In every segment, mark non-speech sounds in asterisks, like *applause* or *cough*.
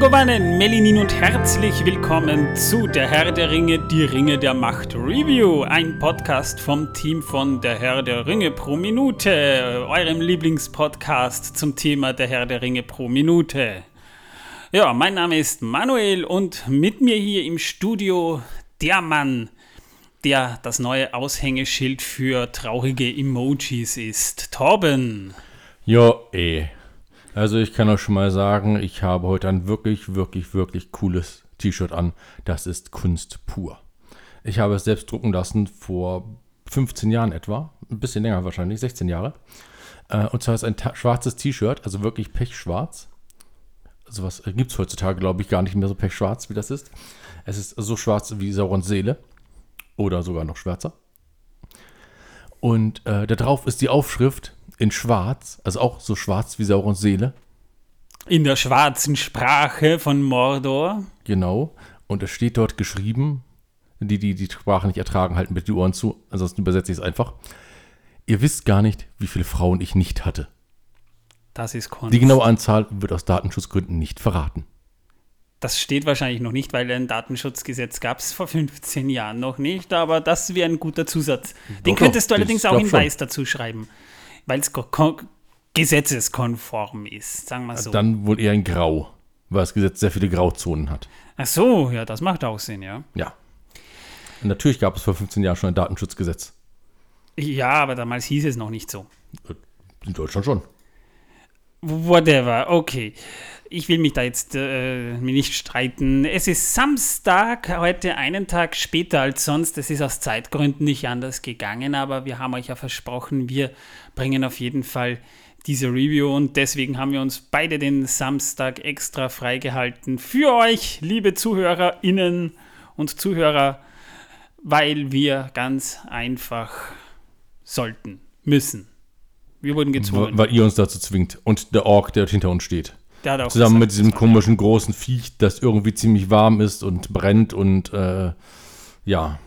Megowannen, Melinin und herzlich willkommen zu Der Herr der Ringe, die Ringe der Macht Review, ein Podcast vom Team von Der Herr der Ringe pro Minute, eurem Lieblingspodcast zum Thema Der Herr der Ringe pro Minute. Ja, mein Name ist Manuel und mit mir hier im Studio der Mann, der das neue Aushängeschild für traurige Emojis ist, Torben. Ja, eh. Also ich kann euch schon mal sagen, ich habe heute ein wirklich, wirklich, wirklich cooles T-Shirt an. Das ist Kunst pur. Ich habe es selbst drucken lassen vor 15 Jahren etwa. Ein bisschen länger wahrscheinlich, 16 Jahre. Äh, und zwar ist ein schwarzes T-Shirt, also wirklich pechschwarz. Sowas also gibt es heutzutage, glaube ich, gar nicht mehr so pechschwarz, wie das ist. Es ist so schwarz wie Saurons Seele. Oder sogar noch schwärzer. Und äh, da drauf ist die Aufschrift in schwarz, also auch so schwarz wie Saurons Seele. In der schwarzen Sprache von Mordor. Genau. Und es steht dort geschrieben, die, die die Sprache nicht ertragen, halten bitte die Ohren zu, ansonsten übersetze ich es einfach. Ihr wisst gar nicht, wie viele Frauen ich nicht hatte. Das ist Kunst. Die genaue Anzahl wird aus Datenschutzgründen nicht verraten. Das steht wahrscheinlich noch nicht, weil ein Datenschutzgesetz gab es vor 15 Jahren noch nicht, aber das wäre ein guter Zusatz. Den doch, könntest du allerdings auch in Weiß dazu schreiben weil es gesetzeskonform ist, sagen wir so. Dann wohl eher in Grau, weil das Gesetz sehr viele Grauzonen hat. Ach so, ja, das macht auch Sinn, ja. Ja. Und natürlich gab es vor 15 Jahren schon ein Datenschutzgesetz. Ja, aber damals hieß es noch nicht so. In Deutschland schon. Whatever, okay. Ich will mich da jetzt äh, nicht streiten. Es ist Samstag, heute einen Tag später als sonst. Es ist aus Zeitgründen nicht anders gegangen, aber wir haben euch ja versprochen, wir bringen auf jeden Fall diese Review und deswegen haben wir uns beide den Samstag extra freigehalten für euch, liebe ZuhörerInnen und Zuhörer, weil wir ganz einfach sollten, müssen. Wir wurden gezwungen. Weil, ihr uns dazu zwingt und der Ork, der hinter uns steht. Zusammen mit diesem komischen großen Viech, das irgendwie ziemlich warm ist und brennt und äh, ja,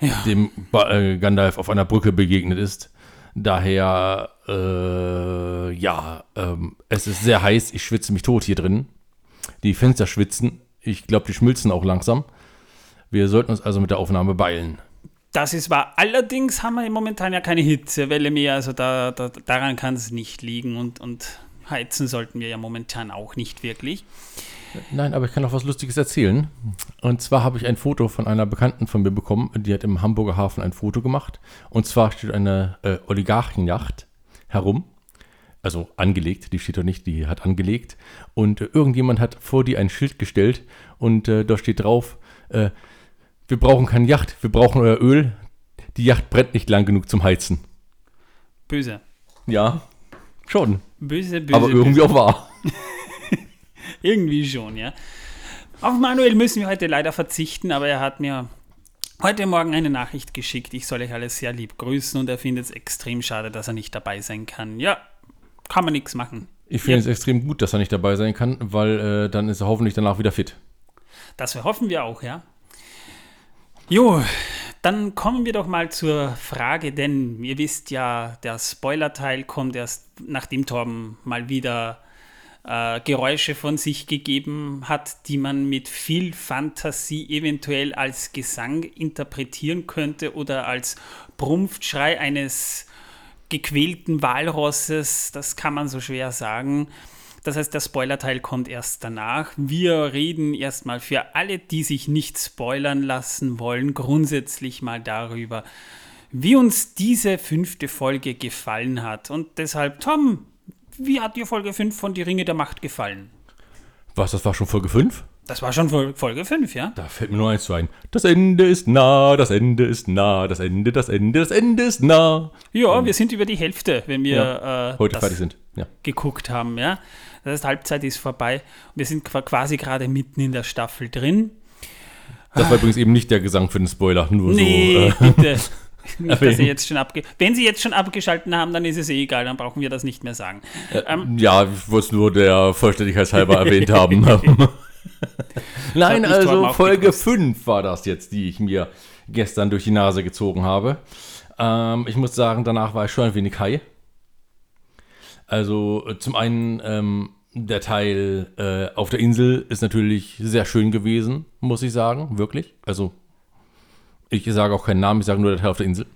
ja, dem äh, Gandalf auf einer Brücke begegnet ist. Daher, äh, ja, ähm, es ist sehr heiß. Ich schwitze mich tot hier drin. Die Fenster schwitzen. Ich glaube, die schmilzen auch langsam. Wir sollten uns also mit der Aufnahme beeilen. Das ist wahr. Allerdings haben wir momentan ja keine Hitzewelle mehr. Also da, da daran kann es nicht liegen. Und, und heizen sollten wir ja momentan auch nicht wirklich. Nein, aber ich kann auch was Lustiges erzählen. Und zwar habe ich ein Foto von einer Bekannten von mir bekommen, die hat im Hamburger Hafen ein Foto gemacht. Und zwar steht eine äh, Oligarchenjacht herum. Also angelegt, die steht doch nicht, die hat angelegt. Und äh, irgendjemand hat vor die ein Schild gestellt und äh, da steht drauf, äh, wir brauchen keine Yacht, wir brauchen euer Öl. Die Yacht brennt nicht lang genug zum Heizen. Böse. Ja, schon. Böse, böse. Aber irgendwie böse. auch wahr. *laughs* irgendwie schon, ja. Auf Manuel müssen wir heute leider verzichten, aber er hat mir heute Morgen eine Nachricht geschickt. Ich soll euch alles sehr lieb grüßen und er findet es extrem schade, dass er nicht dabei sein kann. Ja, kann man nichts machen. Ich finde ja. es extrem gut, dass er nicht dabei sein kann, weil äh, dann ist er hoffentlich danach wieder fit. Das hoffen wir auch, ja. Jo, dann kommen wir doch mal zur Frage, denn ihr wisst ja, der Spoiler-Teil kommt erst nachdem Torben mal wieder äh, Geräusche von sich gegeben hat, die man mit viel Fantasie eventuell als Gesang interpretieren könnte oder als Brumpfschrei eines gequälten Walrosses. Das kann man so schwer sagen. Das heißt, der Spoiler-Teil kommt erst danach. Wir reden erstmal für alle, die sich nicht spoilern lassen wollen, grundsätzlich mal darüber, wie uns diese fünfte Folge gefallen hat. Und deshalb, Tom, wie hat dir Folge 5 von Die Ringe der Macht gefallen? Was, das war schon Folge 5? Das war schon Folge 5, ja? Da fällt mir nur eins zu ein. Das Ende ist nah, das Ende ist nah, das Ende, das Ende, das Ende ist nah. Ja, um, wir sind über die Hälfte, wenn wir ja, äh, heute fertig sind. Ja. geguckt haben, ja. Das heißt, Halbzeit ist vorbei. Wir sind quasi gerade mitten in der Staffel drin. Das war übrigens eben nicht der Gesang für den Spoiler, nur nee, so. Äh, bitte. Nicht, *laughs* dass Sie jetzt schon abge Wenn Sie jetzt schon abgeschalten haben, dann ist es eh egal, dann brauchen wir das nicht mehr sagen. Äh, ähm, ja, ich wollte es nur der Vollständigkeit halber erwähnt haben. *laughs* Nein, also Folge 5 war das jetzt, die ich mir gestern durch die Nase gezogen habe. Ähm, ich muss sagen, danach war ich schon ein wenig high. Also äh, zum einen ähm, der Teil äh, auf der Insel ist natürlich sehr schön gewesen, muss ich sagen, wirklich. Also, ich sage auch keinen Namen, ich sage nur der Teil auf der Insel.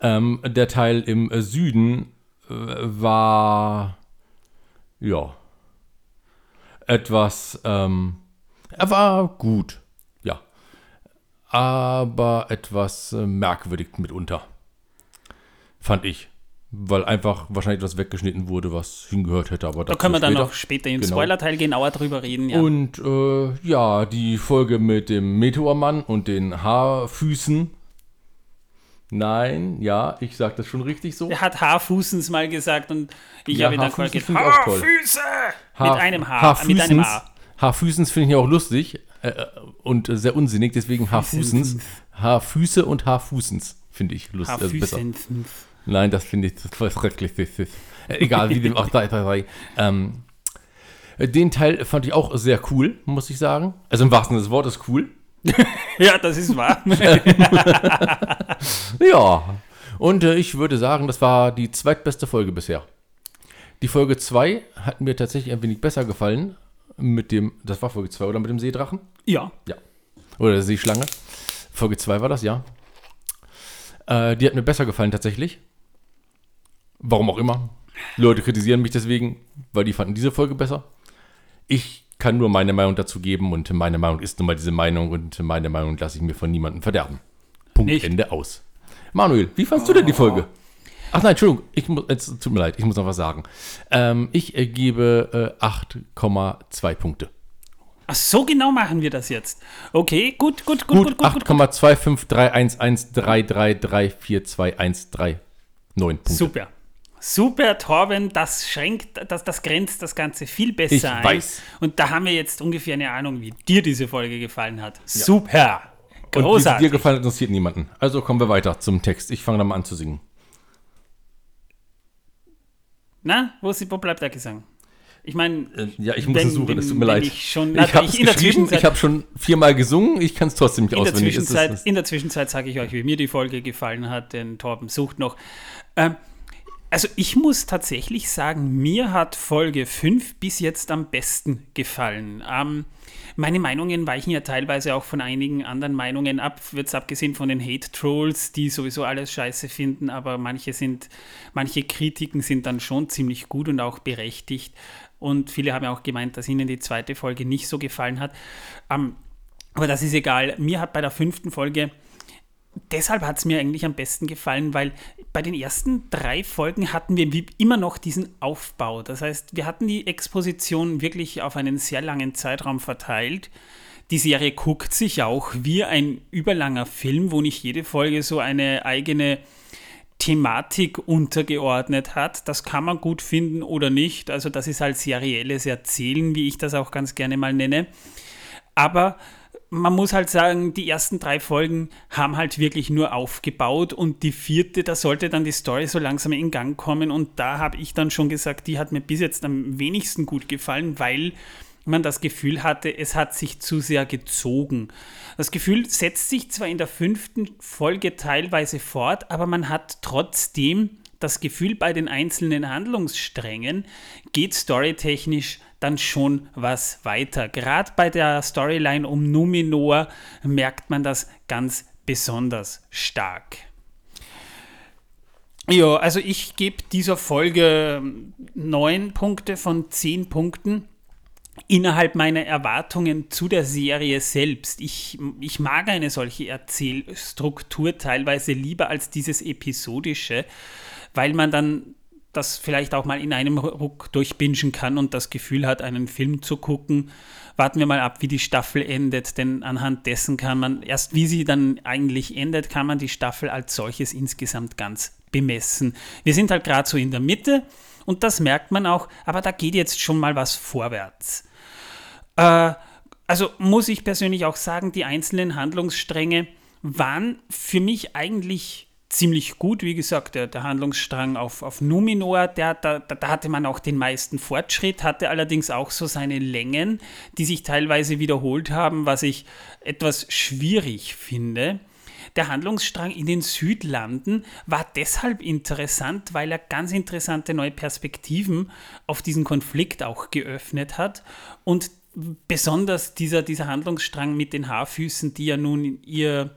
Ähm, der Teil im äh, Süden äh, war, ja, etwas, ähm, er war gut, ja, aber etwas äh, merkwürdig mitunter, fand ich weil einfach wahrscheinlich etwas weggeschnitten wurde, was hingehört hätte. Aber da können wir dann später. noch später im genau. Spoiler-Teil genauer drüber reden. Ja. Und äh, ja, die Folge mit dem Meteormann und den Haarfüßen. Nein, ja, ich sag das schon richtig so. Er hat Haarfußens mal gesagt und ich ja, habe ihn dann gesagt, Haarfüße! Haar, mit einem Haar. Haarfüßens, mit einem Haar. Haarfüßens finde ich ja auch lustig äh, und sehr unsinnig, deswegen Haarfußens. Haarfüße und Haarfußens finde ich lustig. Also besser. Nein, das finde ich total schrecklich. Äh, egal, wie dem auch da, da, ähm, Den Teil fand ich auch sehr cool, muss ich sagen. Also im wahrsten Sinne des Wortes cool. *laughs* ja, das ist wahr. *laughs* ja. Und äh, ich würde sagen, das war die zweitbeste Folge bisher. Die Folge 2 hat mir tatsächlich ein wenig besser gefallen. Mit dem, das war Folge 2 oder mit dem Seedrachen? Ja. Ja. Oder der Seeschlange. Folge 2 war das, ja. Äh, die hat mir besser gefallen tatsächlich. Warum auch immer. Leute kritisieren mich deswegen, weil die fanden diese Folge besser. Ich kann nur meine Meinung dazu geben und meine Meinung ist nun mal diese Meinung und meine Meinung lasse ich mir von niemandem verderben. Punkt, Nicht. Ende aus. Manuel, wie fandest oh. du denn die Folge? Ach nein, Entschuldigung, ich muss, es tut mir leid, ich muss noch was sagen. Ähm, ich äh, gebe äh, 8,2 Punkte. Ach, so genau machen wir das jetzt. Okay, gut, gut, gut, gut, gut. 8,2531133342139 Punkte. Super. Super, Torben, das schränkt, das, das grenzt das Ganze viel besser ich ein. Weiß. Und da haben wir jetzt ungefähr eine Ahnung, wie dir diese Folge gefallen hat. Ja. Super. Großartig. Und wie dir gefallen hat, interessiert niemanden. Also kommen wir weiter zum Text. Ich fange dann mal an zu singen. Na, wo, ist, wo bleibt der Gesang? Ich meine, äh, ja, ich muss wenn, es suchen, es tut mir leid. Ich, schon, ich habe ich habe schon viermal gesungen, ich kann es trotzdem nicht in auswendig. Der Zwischenzeit, in der Zwischenzeit sage ich euch, wie mir die Folge gefallen hat, denn Torben sucht noch. Ähm, also ich muss tatsächlich sagen, mir hat Folge 5 bis jetzt am besten gefallen. Ähm, meine Meinungen weichen ja teilweise auch von einigen anderen Meinungen ab, jetzt abgesehen von den Hate-Trolls, die sowieso alles scheiße finden, aber manche sind, manche Kritiken sind dann schon ziemlich gut und auch berechtigt. Und viele haben ja auch gemeint, dass ihnen die zweite Folge nicht so gefallen hat. Ähm, aber das ist egal. Mir hat bei der fünften Folge deshalb hat es mir eigentlich am besten gefallen, weil bei den ersten drei Folgen hatten wir immer noch diesen Aufbau. Das heißt, wir hatten die Exposition wirklich auf einen sehr langen Zeitraum verteilt. Die Serie guckt sich auch wie ein überlanger Film, wo nicht jede Folge so eine eigene Thematik untergeordnet hat. Das kann man gut finden oder nicht. Also das ist halt serielles Erzählen, wie ich das auch ganz gerne mal nenne. Aber man muss halt sagen, die ersten drei Folgen haben halt wirklich nur aufgebaut und die vierte, da sollte dann die Story so langsam in Gang kommen und da habe ich dann schon gesagt, die hat mir bis jetzt am wenigsten gut gefallen, weil man das Gefühl hatte, es hat sich zu sehr gezogen. Das Gefühl setzt sich zwar in der fünften Folge teilweise fort, aber man hat trotzdem das Gefühl, bei den einzelnen Handlungssträngen geht storytechnisch dann schon was weiter. Gerade bei der Storyline um Numenor merkt man das ganz besonders stark. Ja, also ich gebe dieser Folge neun Punkte von zehn Punkten innerhalb meiner Erwartungen zu der Serie selbst. Ich, ich mag eine solche Erzählstruktur teilweise lieber als dieses episodische, weil man dann das vielleicht auch mal in einem Ruck durchbingen kann und das Gefühl hat, einen Film zu gucken. Warten wir mal ab, wie die Staffel endet, denn anhand dessen kann man, erst wie sie dann eigentlich endet, kann man die Staffel als solches insgesamt ganz bemessen. Wir sind halt gerade so in der Mitte und das merkt man auch, aber da geht jetzt schon mal was vorwärts. Äh, also muss ich persönlich auch sagen, die einzelnen Handlungsstränge waren für mich eigentlich ziemlich gut. Wie gesagt, der, der Handlungsstrang auf, auf Numenor, der, da, da hatte man auch den meisten Fortschritt, hatte allerdings auch so seine Längen, die sich teilweise wiederholt haben, was ich etwas schwierig finde. der Handlungsstrang in den Südlanden war deshalb interessant, weil er ganz interessante neue Perspektiven auf diesen Konflikt auch geöffnet hat und besonders dieser, dieser Handlungsstrang mit den Haarfüßen, die ja nun ihr,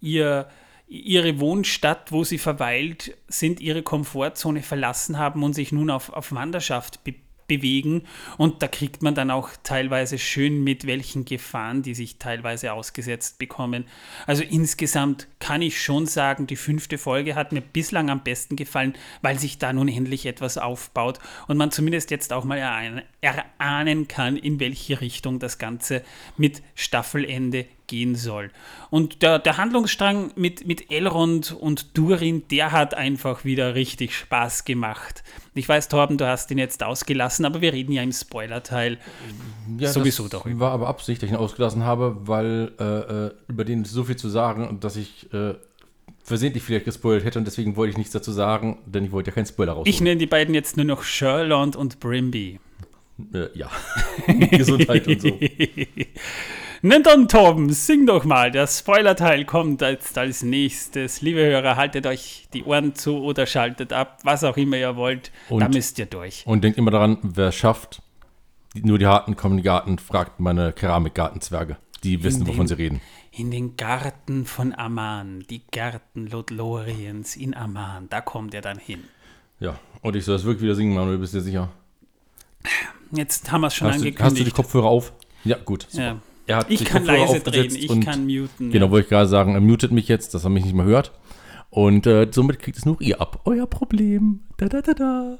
ihr, ihre Wohnstadt, wo sie verweilt sind, ihre Komfortzone verlassen haben und sich nun auf, auf Wanderschaft be bewegen. Und da kriegt man dann auch teilweise schön mit, welchen Gefahren die sich teilweise ausgesetzt bekommen. Also insgesamt kann ich schon sagen, die fünfte Folge hat mir bislang am besten gefallen, weil sich da nun endlich etwas aufbaut und man zumindest jetzt auch mal erahnen kann, in welche Richtung das Ganze mit Staffelende gehen soll. Und der, der Handlungsstrang mit, mit Elrond und Durin, der hat einfach wieder richtig Spaß gemacht. Ich weiß, Torben, du hast ihn jetzt ausgelassen, aber wir reden ja im Spoiler-Teil ja, sowieso darüber. war aber Absicht, dass ich ihn ausgelassen habe, weil äh, äh über den so viel zu sagen, dass ich äh, versehentlich vielleicht gespoilt hätte und deswegen wollte ich nichts dazu sagen, denn ich wollte ja keinen Spoiler raus. Ich nenne die beiden jetzt nur noch Sherland und Brimby. Äh, ja. *laughs* Gesundheit und so. *laughs* Na dann, Torben, sing doch mal. Der Spoiler-Teil kommt jetzt als nächstes. Liebe Hörer, haltet euch die Ohren zu oder schaltet ab, was auch immer ihr wollt. Und, da müsst ihr durch. Und denkt immer daran, wer schafft, nur die Harten kommen in den Garten, fragt meine Keramikgartenzwerge. Die wissen, in wovon den, sie reden. In den Garten von Aman, die Gärten Lothloriens in Aman, da kommt er dann hin. Ja, und ich soll das wirklich wieder singen, Manuel, bist du dir sicher? Jetzt haben wir es schon hast angekündigt. Du, hast du die Kopfhörer auf? Ja, gut. Super. Ja er hat ich kann leise drehen, ich kann muten. Genau, ja. wollte ich gerade sagen, er mutet mich jetzt, dass er mich nicht mehr hört. Und äh, somit kriegt es nur ihr ab. Euer Problem. Da, da, da, da.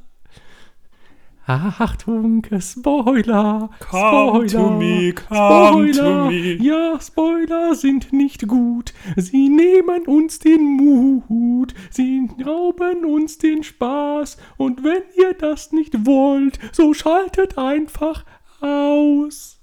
Achtung, Spoiler! Come Spoiler! To me, come Spoiler! To me. Ja, Spoiler sind nicht gut. Sie nehmen uns den Mut. Sie rauben uns den Spaß. Und wenn ihr das nicht wollt, so schaltet einfach aus.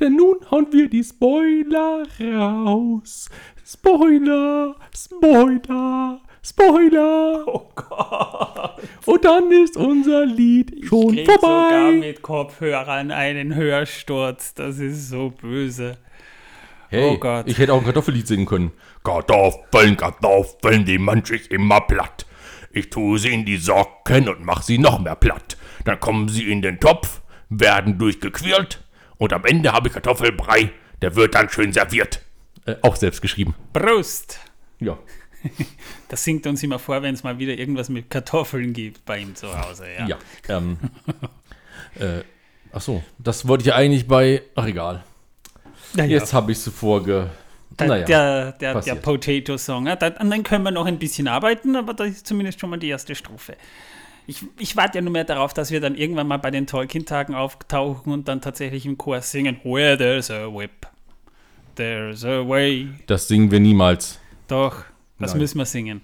Denn nun hauen wir die Spoiler raus. Spoiler, Spoiler, Spoiler. Oh Gott. Und dann ist unser Lied schon ich vorbei. sogar mit Kopfhörern einen Hörsturz. Das ist so böse. Hey, oh Gott. ich hätte auch ein Kartoffellied singen können. Kartoffeln, Kartoffeln, die manch ich immer platt. Ich tue sie in die Socken und mach sie noch mehr platt. Dann kommen sie in den Topf, werden durchgequirlt und am Ende habe ich Kartoffelbrei, der wird dann schön serviert. Äh, auch selbst geschrieben. Prost! Ja. *laughs* Das singt uns immer vor, wenn es mal wieder irgendwas mit Kartoffeln gibt bei ihm zu Hause. Ja. ja ähm, *laughs* äh, ach so, das wollte ich eigentlich bei. Ach, egal. Ja, Jetzt habe ich es vorge. Da, naja, der, der, der Potato-Song. Ja, an den können wir noch ein bisschen arbeiten, aber das ist zumindest schon mal die erste Strophe ich, ich warte ja nur mehr darauf, dass wir dann irgendwann mal bei den Tolkien-Tagen auftauchen und dann tatsächlich im Chor singen, Where there's a whip, there's a way. Das singen wir niemals. Doch, das Nein. müssen wir singen.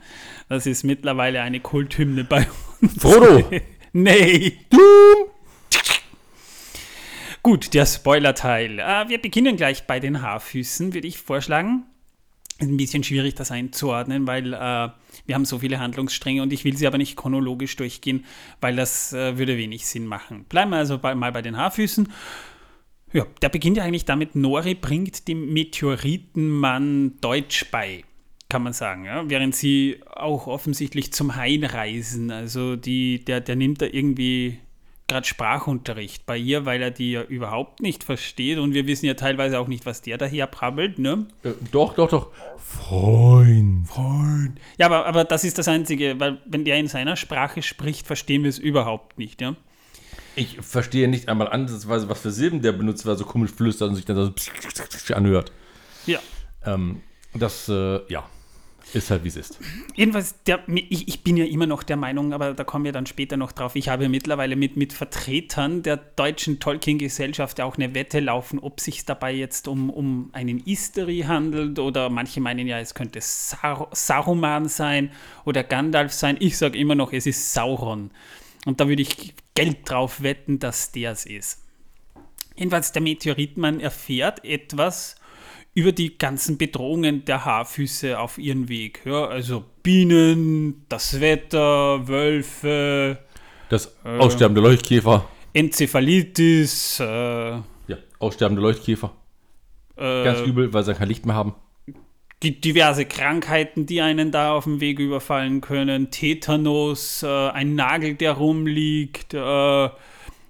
Das ist mittlerweile eine Kulthymne bei uns. Frodo! *laughs* nee! Gut, der Spoiler-Teil. Äh, wir beginnen gleich bei den Haarfüßen, würde ich vorschlagen ein bisschen schwierig, das einzuordnen, weil äh, wir haben so viele Handlungsstränge und ich will sie aber nicht chronologisch durchgehen, weil das äh, würde wenig Sinn machen. Bleiben wir also bei, mal bei den Haarfüßen. Ja, der beginnt ja eigentlich damit, Nori bringt dem Meteoritenmann Deutsch bei, kann man sagen. Ja? Während sie auch offensichtlich zum Hain reisen. Also die, der, der nimmt da irgendwie gerade Sprachunterricht bei ihr, weil er die ja überhaupt nicht versteht und wir wissen ja teilweise auch nicht, was der daher brabbelt, ne? Äh, doch, doch, doch. Freund. Freund. Ja, aber, aber das ist das Einzige, weil wenn der in seiner Sprache spricht, verstehen wir es überhaupt nicht, ja? Ich verstehe nicht einmal ansatzweise, was für Silben der benutzt, weil er so komisch flüstert und sich dann so anhört. Ja. Ähm, das, äh, ja. Ist halt, wie es ist. Jedenfalls, der, ich, ich, bin ja immer noch der Meinung, aber da kommen wir dann später noch drauf. Ich habe mittlerweile mit, mit Vertretern der deutschen Tolkien-Gesellschaft auch eine Wette laufen, ob sich dabei jetzt um, um einen Istari handelt oder manche meinen ja, es könnte Sar Saruman sein oder Gandalf sein. Ich sage immer noch, es ist Sauron. Und da würde ich Geld drauf wetten, dass der es ist. Jedenfalls, der Meteoritmann erfährt etwas über die ganzen Bedrohungen der Haarfüße auf ihren Weg. Ja, also Bienen, das Wetter, Wölfe. Das äh, Aussterben der Leuchtkäfer. Enzephalitis. Äh, ja, Aussterben der Leuchtkäfer. Äh, Ganz übel, weil sie kein Licht mehr haben. gibt diverse Krankheiten, die einen da auf dem Weg überfallen können. Tetanus, äh, ein Nagel, der rumliegt, äh,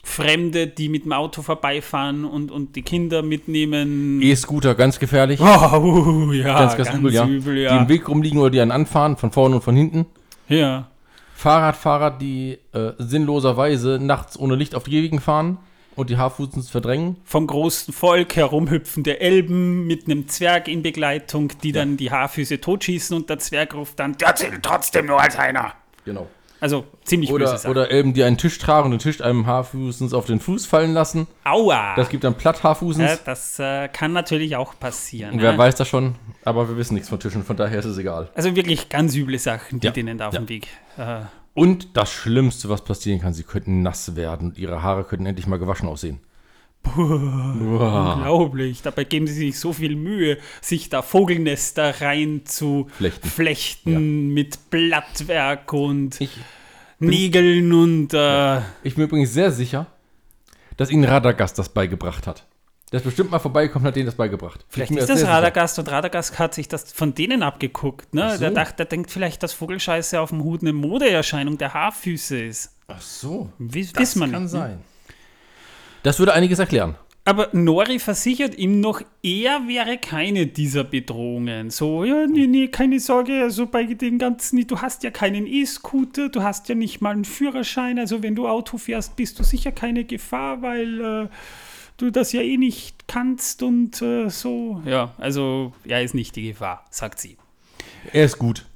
Fremde, die mit dem Auto vorbeifahren und, und die Kinder mitnehmen. E-Scooter, ganz gefährlich. Oh, uh, ja, ganz, ganz, übel, ja. übel, Die im Weg rumliegen oder die einen anfahren, von vorne und von hinten. Ja. Fahrradfahrer, die äh, sinnloserweise nachts ohne Licht auf die Gehwegen fahren und die Haarfußens verdrängen. Vom großen Volk herumhüpfende Elben mit einem Zwerg in Begleitung, die dann die Haarfüße totschießen und der Zwerg ruft dann, der zählt trotzdem nur als einer. Genau. Also ziemlich böse Oder, Sache. oder Elben, die einen Tisch tragen und den Tisch einem Haarfußens auf den Fuß fallen lassen. Aua! Das gibt dann platt Haarfußens. ja, das äh, kann natürlich auch passieren. Wer ne? weiß das schon, aber wir wissen nichts von Tischen, von daher ist es egal. Also wirklich ganz üble Sachen, die Ja, denen da auf ja. dem Weg. Äh, Und das Schlimmste, was passieren kann, sie könnten nass werden und ihre Haare könnten endlich mal gewaschen aussehen. Uah. Unglaublich. Dabei geben sie sich so viel Mühe, sich da Vogelnester rein zu Flechten. flechten mit Blattwerk und Ich, Nägeln und äh, ich bin übrigens sehr sicher, dass ihnen Radagast das beigebracht hat. Der ist bestimmt mal vorbeigekommen und hat denen das beigebracht. vielleicht ist mir das sehr sicher. Radagast und Radagast hat sich das von denen abgeguckt. Ne? So. Der, dacht, der denkt vielleicht, dass Vogelscheiße auf dem Hut eine Modeerscheinung der Haarfüße ist. Ach so. Wiss, Das wissen wir kann nicht. ne? Das würde einiges erklären. Aber Nori versichert ihm noch, er wäre keine dieser Bedrohungen. So, ja, nee, nee, keine Sorge, also bei den ganzen, du hast ja keinen E-Scooter, du hast ja nicht mal einen Führerschein, also wenn du Auto fährst, bist du sicher keine Gefahr, weil äh, du das ja eh nicht kannst und äh, so. Ja, also er ist nicht die Gefahr, sagt sie. Er ist gut.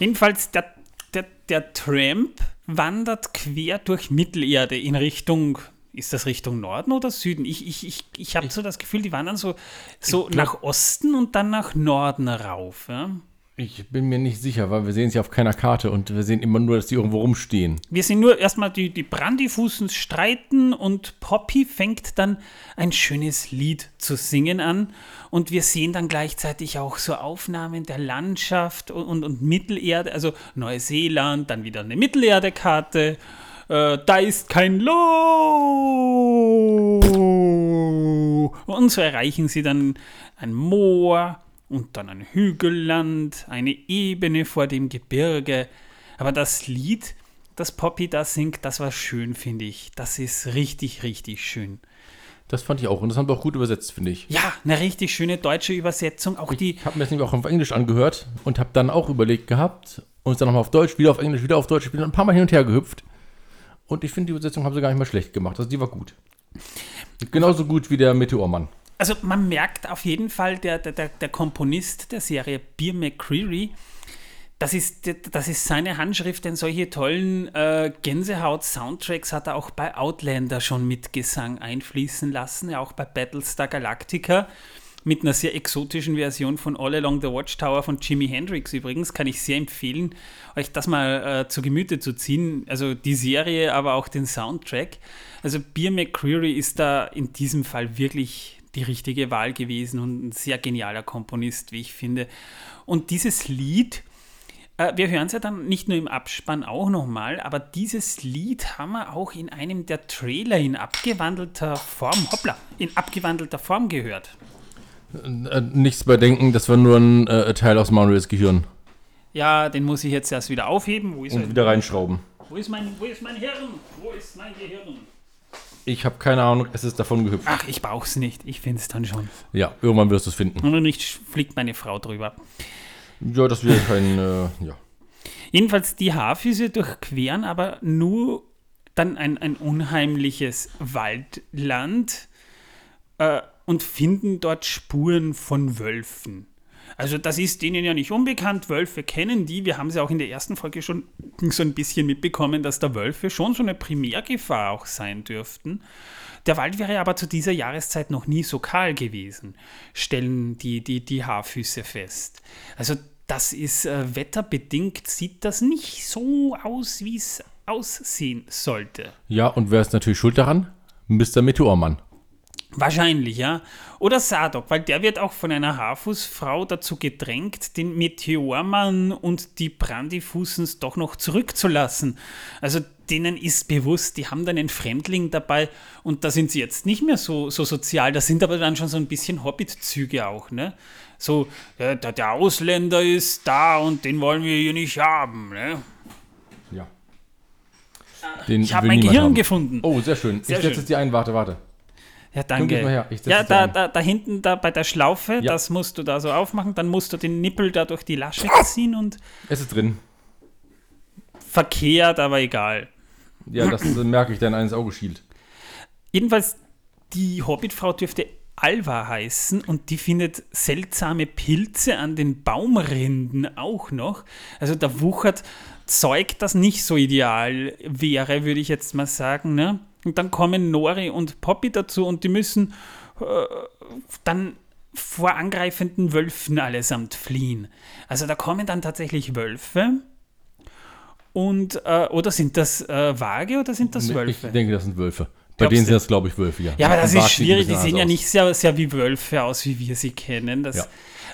Jedenfalls, der, der, der Tramp wandert quer durch Mittelerde in Richtung, ist das Richtung Norden oder Süden? Ich, ich, ich, ich habe so das Gefühl, die wandern so, so nach Osten und dann nach Norden rauf. Ja? Ich bin mir nicht sicher, weil wir sehen es ja auf keiner Karte und wir sehen immer nur, dass die irgendwo rumstehen. Wir sehen nur erstmal die, die Brandyfußen streiten und Poppy fängt dann ein schönes Lied zu singen an. Und wir sehen dann gleichzeitig auch so Aufnahmen der Landschaft und, und, und Mittelerde, also Neuseeland, dann wieder eine Mittelerde-Karte. Äh, da ist kein Loh. Und so erreichen sie dann ein Moor und dann ein Hügelland, eine Ebene vor dem Gebirge. Aber das Lied, das Poppy da singt, das war schön, finde ich. Das ist richtig, richtig schön. Das fand ich auch. Und das haben wir auch gut übersetzt, finde ich. Ja, eine richtig schöne deutsche Übersetzung. Auch die, Ich habe mir das nämlich auch auf Englisch angehört und habe dann auch überlegt gehabt und dann nochmal auf Deutsch, wieder auf Englisch, wieder auf Deutsch. Bin dann ein paar Mal hin und her gehüpft. Und ich finde, die Übersetzung haben sie gar nicht mal schlecht gemacht. Also die war gut. Genauso gut wie der Meteormann. Also man merkt auf jeden Fall, der, der, der, Komponist der Serie, Beer McCreary, das ist, das ist seine Handschrift, denn solche tollen äh, Gänsehaut-Soundtracks hat er auch bei Outlander schon mit Gesang einfließen lassen, ja auch bei Battlestar Galactica mit einer sehr exotischen Version von All Along the Watchtower von Jimi Hendrix übrigens, kann ich sehr empfehlen, euch das mal äh, zu Gemüte zu ziehen. Also die Serie, aber auch den Soundtrack. Also Beer McCreary ist da in diesem Fall wirklich die richtige Wahl gewesen und ein sehr genialer Komponist, wie ich finde. Und dieses Lied, äh, wir hören es ja dann nicht nur im Abspann auch nochmal, aber dieses Lied haben wir auch in einem der Trailer in abgewandelter Form, hoppla, in abgewandelter Form gehört. Äh, nichts bei denken, das war nur ein äh, Teil aus Manuels Gehirn. Ja, den muss ich jetzt erst wieder aufheben. Wo ist, Und er? wieder reinschrauben. Wo ist, mein, wo ist mein Hirn? Wo ist mein Gehirn? Ich habe keine Ahnung, es ist davon gehüpft. Ach, ich brauch's nicht. Ich finde es dann schon. Ja, irgendwann wirst du es finden. Und nicht fliegt meine Frau drüber. Ja, das wäre kein, äh, ja. Jedenfalls die Haarfüße durchqueren aber nur dann ein, ein unheimliches Waldland äh, und finden dort Spuren von Wölfen. Also das ist denen ja nicht unbekannt. Wölfe kennen die. Wir haben sie auch in der ersten Folge schon *laughs* so ein bisschen mitbekommen, dass da Wölfe schon so eine Primärgefahr auch sein dürften. Der Wald wäre aber zu dieser Jahreszeit noch nie so kahl gewesen, stellen die, die, die Haarfüße fest. Also das ist äh, wetterbedingt, sieht das nicht so aus, wie es aussehen sollte. Ja, und wer ist natürlich schuld daran? Mr. Meteormann. Wahrscheinlich, ja. Oder Sadok, weil der wird auch von einer Haarfußfrau dazu gedrängt, den Meteormann und die Brandifußens doch noch zurückzulassen. Also denen ist bewusst, die haben dann einen Fremdling dabei und da sind sie jetzt nicht mehr so, so sozial. Da sind aber dann schon so ein bisschen Hobbit-Züge auch, ne? So, der, der Ausländer ist da und den wollen wir hier nicht haben, ne? Ja. Den ich habe mein Gehirn haben. gefunden. Oh, sehr schön. Sehr ich setze es dir ein, warte, warte. Ja, danke. Ja, da, da, da hinten, da bei der Schlaufe, ja. das musst du da so aufmachen, dann musst du den Nippel da durch die Lasche ziehen und. Es ist drin. Verkehrt, aber egal. Ja, das merke ich, dein eines Auge schielt. Jedenfalls, die Hobbitfrau dürfte Alva heißen und die findet seltsame Pilze an den Baumrinden auch noch. Also der wuchert Zeug, das nicht so ideal wäre, würde ich jetzt mal sagen. Ne? Und dann kommen Nori und Poppy dazu und die müssen äh, dann vor angreifenden Wölfen allesamt fliehen. Also da kommen dann tatsächlich Wölfe. Und, äh, oder sind das äh, Waage oder sind das Wölfe? Ich denke, das sind Wölfe. Bei denen sind das, glaube ich, Wölfe, ja. Ja, aber das ist schwierig. Die sehen ja aus. nicht sehr, sehr wie Wölfe aus, wie wir sie kennen. Das,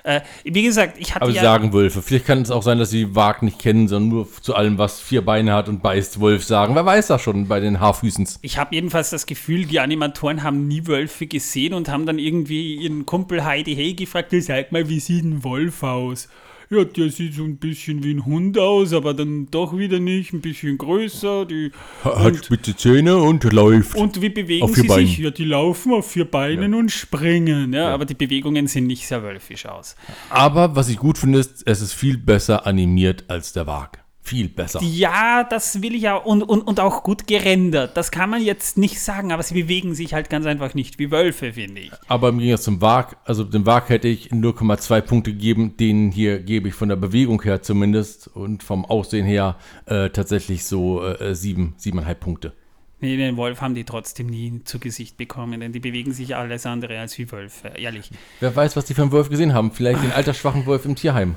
ja. äh, wie gesagt, ich hatte Aber sie ja sagen Wölfe. Vielleicht kann es auch sein, dass sie Wag nicht kennen, sondern nur zu allem, was vier Beine hat und beißt, Wolf sagen. Wer weiß das schon bei den Haarfüßens. Ich habe jedenfalls das Gefühl, die Animatoren haben nie Wölfe gesehen und haben dann irgendwie ihren Kumpel Heidi Hey gefragt, sag mal, wie sieht ein Wolf aus? Ja, der sieht so ein bisschen wie ein Hund aus, aber dann doch wieder nicht, ein bisschen größer. Die, Hat spitze Zähne und läuft. Und wie bewegen sie Beinen. sich? Ja, die laufen auf vier Beinen ja. und springen. Ja, ja, aber die Bewegungen sehen nicht sehr wölfisch aus. Aber was ich gut finde, ist, es ist viel besser animiert als der Wag viel besser. Ja, das will ich auch. Und, und, und auch gut gerendert. Das kann man jetzt nicht sagen, aber sie bewegen sich halt ganz einfach nicht wie Wölfe, finde ich. Aber im Gegensatz zum Wag, also dem Wag hätte ich 0,2 Punkte gegeben. Den hier gebe ich von der Bewegung her zumindest und vom Aussehen her äh, tatsächlich so äh, sieben, siebeneinhalb Punkte. Nee, den Wolf haben die trotzdem nie zu Gesicht bekommen, denn die bewegen sich alles andere als wie Wölfe, ehrlich. Wer weiß, was die für einen Wolf gesehen haben. Vielleicht den altersschwachen Wolf im Tierheim.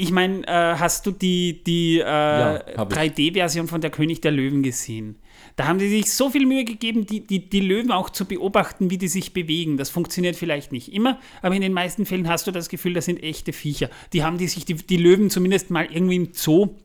Ich meine, äh, hast du die, die äh, ja, 3D-Version von Der König der Löwen gesehen? Da haben die sich so viel Mühe gegeben, die, die, die Löwen auch zu beobachten, wie die sich bewegen. Das funktioniert vielleicht nicht immer, aber in den meisten Fällen hast du das Gefühl, das sind echte Viecher. Die haben die sich die, die Löwen zumindest mal irgendwie im Zoo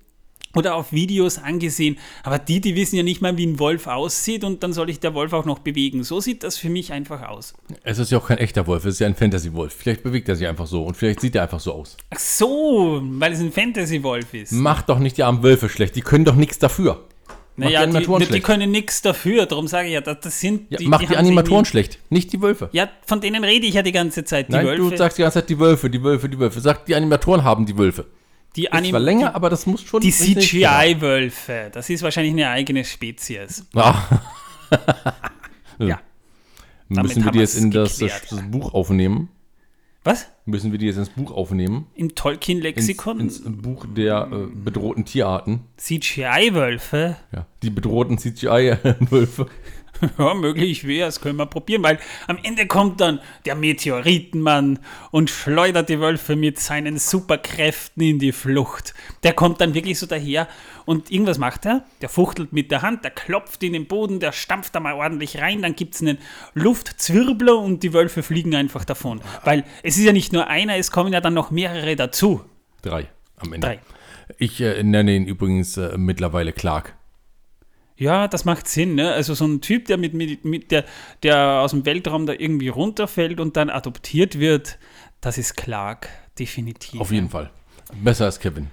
oder auf Videos angesehen. Aber die, die wissen ja nicht mal, wie ein Wolf aussieht und dann soll ich der Wolf auch noch bewegen. So sieht das für mich einfach aus. Es ist ja auch kein echter Wolf, es ist ja ein Fantasy-Wolf. Vielleicht bewegt er sich einfach so und vielleicht sieht er einfach so aus. Ach so, weil es ein Fantasy-Wolf ist. Macht doch nicht die armen Wölfe schlecht, die können doch nichts dafür. Naja, die, die, die, können nichts dafür, darum sage ich ja, das, das sind ja, die. Macht die, die Animatoren schlecht, nicht die Wölfe. Ja, von denen rede ich ja die ganze Zeit. Die Nein, Wölfe. du sagst die ganze Zeit die Wölfe, die Wölfe, die Wölfe. Sag, die Animatoren haben die Wölfe. Die Anim zwar länger, aber das muss schon. Die CGI-Wölfe, das ist wahrscheinlich eine eigene Spezies. Ah. *laughs* ja. Müssen wir die jetzt in das, das, Buch aufnehmen? Was? Müssen wir die jetzt ins Buch aufnehmen? Im Tolkien-Lexikon? Ins, ins, Buch der äh, bedrohten Tierarten. CGI-Wölfe? Ja, die bedrohten CGI-Wölfe. *laughs* ja, möglich wäre es, können wir probieren, weil am Ende kommt dann der Meteoritenmann und schleudert die Wölfe mit seinen Superkräften in die Flucht. Der kommt dann wirklich so daher und irgendwas macht er. Der fuchtelt mit der Hand, der klopft in den Boden, der stampft da mal ordentlich rein, dann gibt es einen Luftzwirbler und die Wölfe fliegen einfach davon. Weil es ist ja nicht nur einer, es kommen ja dann noch mehrere dazu. Drei am Ende. Drei. Ich äh, nenne ihn übrigens äh, mittlerweile Clark. Ja, das macht Sinn. Ne? Also so ein Typ, der, mit, mit, mit der, der aus dem Weltraum da irgendwie runterfällt und dann adoptiert wird, das ist Clark, definitiv. Auf jeden Fall. Besser als Kevin.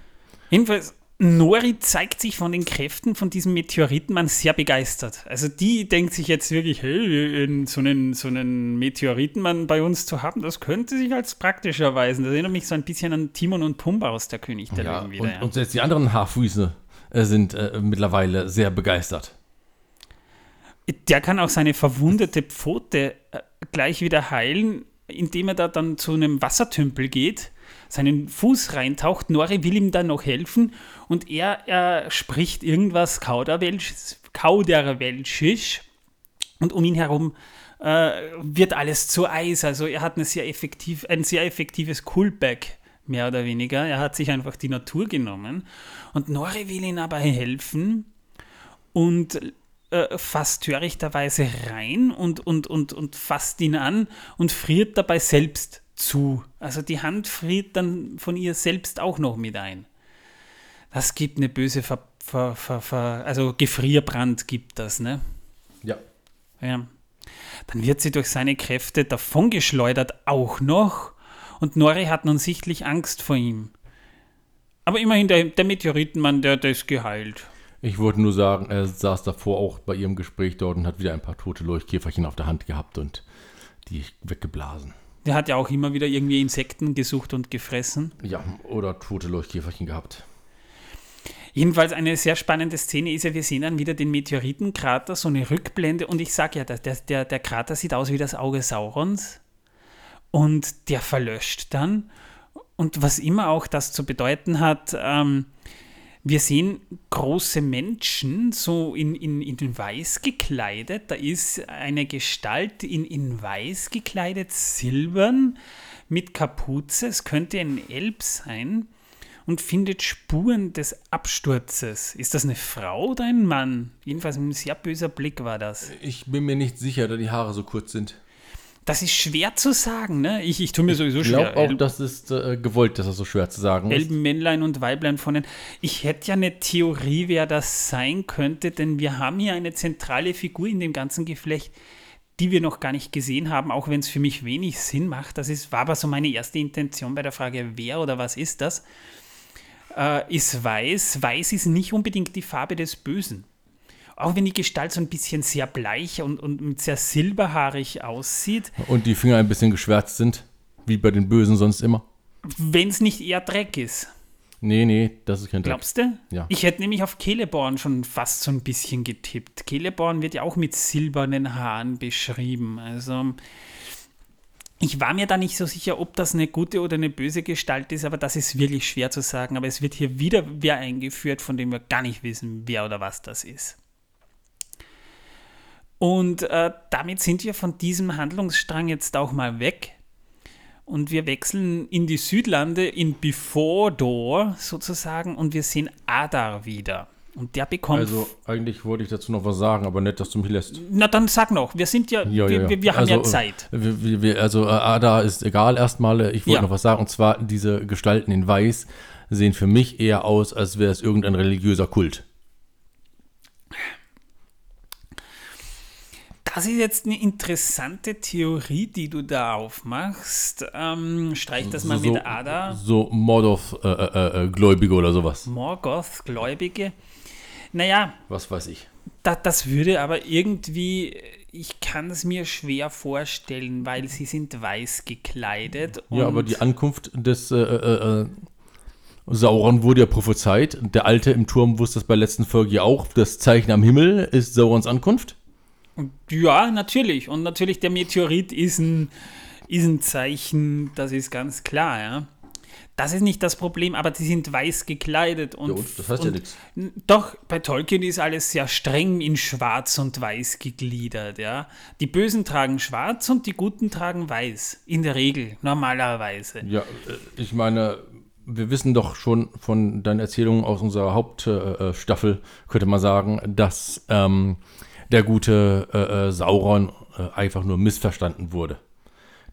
Jedenfalls, Nori zeigt sich von den Kräften von diesem Meteoritenmann sehr begeistert. Also die denkt sich jetzt wirklich, hey, so einen, so einen Meteoritenmann bei uns zu haben, das könnte sich als praktisch erweisen. Das erinnert mich so ein bisschen an Timon und Pumba aus der König der ja, Löwen wieder. Und, ja. und jetzt die anderen Haarfüße sind äh, mittlerweile sehr begeistert. Der kann auch seine verwundete Pfote äh, gleich wieder heilen, indem er da dann zu einem Wassertümpel geht, seinen Fuß reintaucht. Nori will ihm dann noch helfen und er, er spricht irgendwas Kauderwelschisch und um ihn herum äh, wird alles zu Eis. Also er hat eine sehr effektiv, ein sehr effektives Coolback mehr oder weniger. Er hat sich einfach die Natur genommen. Und Nori will ihm aber helfen und äh, fast törichterweise rein und, und, und, und fasst ihn an und friert dabei selbst zu. Also die Hand friert dann von ihr selbst auch noch mit ein. Das gibt eine böse Ver, Ver, Ver, Ver also Gefrierbrand gibt das, ne? Ja. Ja. Dann wird sie durch seine Kräfte davongeschleudert auch noch und Nori hat nun sichtlich Angst vor ihm. Aber immerhin, der, der Meteoritenmann, der, der ist geheilt. Ich wollte nur sagen, er saß davor auch bei ihrem Gespräch dort und hat wieder ein paar tote Leuchtkäferchen auf der Hand gehabt und die weggeblasen. Der hat ja auch immer wieder irgendwie Insekten gesucht und gefressen. Ja, oder tote Leuchtkäferchen gehabt. Jedenfalls eine sehr spannende Szene ist ja, wir sehen dann wieder den Meteoritenkrater, so eine Rückblende und ich sage ja, der, der, der Krater sieht aus wie das Auge Saurons und der verlöscht dann und was immer auch das zu bedeuten hat, ähm, wir sehen große Menschen so in, in, in weiß gekleidet. Da ist eine Gestalt in, in weiß gekleidet, silbern, mit Kapuze. Es könnte ein Elb sein und findet Spuren des Absturzes. Ist das eine Frau oder ein Mann? Jedenfalls ein sehr böser Blick war das. Ich bin mir nicht sicher, da die Haare so kurz sind. Das ist schwer zu sagen, ne? Ich, ich tue mir sowieso Ich schwer. glaube auch, das ist äh, gewollt, dass das so schwer zu sagen ist. Elbenmännlein und Weiblein von den. Ich hätte ja eine Theorie, wer das sein könnte, denn wir haben hier eine zentrale Figur in dem ganzen Geflecht, die wir noch gar nicht gesehen haben, auch wenn es für mich wenig Sinn macht. Das ist, war aber so meine erste Intention bei der Frage, wer oder was ist das? Äh, ist weiß. Weiß ist nicht unbedingt die Farbe des Bösen. Auch wenn die Gestalt so ein bisschen sehr bleich und, und sehr silberhaarig aussieht, Und die Finger ein bisschen geschwärzt sind, wie bei den Bösen sonst immer. wenn es nicht eher Dreck ist. Nee, nee, das ist kein Dreck. Glaubst du? Ja. Ich hätte nämlich auf Celeborn schon fast so ein bisschen getippt. Celeborn wird ja auch mit silbernen Haaren beschrieben. Also ich war mir da nicht so sicher, ob das eine gute oder eine böse Gestalt ist, aber das ist wirklich schwer zu sagen. Aber es wird hier wieder wer eingeführt, von dem wir gar nicht wissen, wer oder was das ist. Und äh, damit sind wir von diesem Handlungsstrang jetzt auch mal weg. Und wir wechseln in die Südlande, in Before Door sozusagen, und wir sehen Adar wieder. Und der bekommt. Also eigentlich wollte ich dazu noch was sagen, aber nett, dass du mich lässt. na dann sag noch, wir sind ja, Ja, wir, ja, wir, wir haben Also, ja Zeit. Wir, wir, wir, also äh, Ada ist egal erstmal. Ich wollte Ja. noch was sagen. Und zwar, diese Gestalten in Weiß sehen für mich eher aus, als wäre es irgendein religiöser Kult. Das ist jetzt eine interessante Theorie, die du da aufmachst. Ähm, streich das mal so, mit Ada. So Mordoth-Gläubige äh, äh, Gläubige oder sowas. Morgoth-Gläubige. Naja, Was weiß ich. da, das würde aber irgendwie, ich kann es mir schwer vorstellen, weil sie sind weiß gekleidet. Ja, aber die Ankunft des äh, äh, äh, Sauron wurde ja prophezeit. Der Alte im Turm wusste das bei der letzten Folge ja auch. Das Zeichen am Himmel ist Saurons Ankunft. Ja, natürlich. Und natürlich, der Meteorit ist ein, ist ein Zeichen, das ist ganz klar, ja. Das ist nicht das Problem, aber die sind weiß gekleidet. Und, Ja, und das heißt ja und- nichts. N- Doch, bei Tolkien ist alles sehr streng in schwarz und weiß gegliedert, ja. Die Bösen tragen schwarz und die Guten tragen weiß. In der Regel, normalerweise. Ja, äh, ich meine, wir wissen doch schon von deinen Erzählungen aus unserer Hauptstaffel, äh, Staffel, könnte man sagen, dass ähm, der gute äh, äh, Sauron äh, einfach nur missverstanden wurde.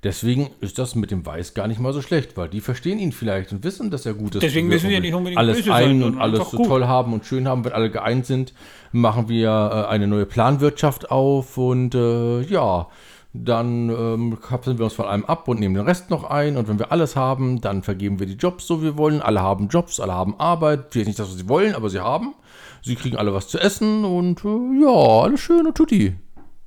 Deswegen ist das mit dem Weiß gar nicht mal so schlecht, weil die verstehen ihn vielleicht und wissen, dass er gut ist. Deswegen müssen wir auch nicht unbedingt alles ein und alles so gut. toll haben und schön haben. Wenn alle geeint sind, machen wir äh, eine neue Planwirtschaft auf und äh, ja, dann ähm, kapseln wir uns von allem ab und nehmen den Rest noch ein. Und wenn wir alles haben, dann vergeben wir die Jobs so wie wir wollen. Alle haben Jobs, alle haben Arbeit. Vielleicht nicht das, was sie wollen, aber sie haben. Sie kriegen alle was zu essen und äh, ja, alles schön und tutti.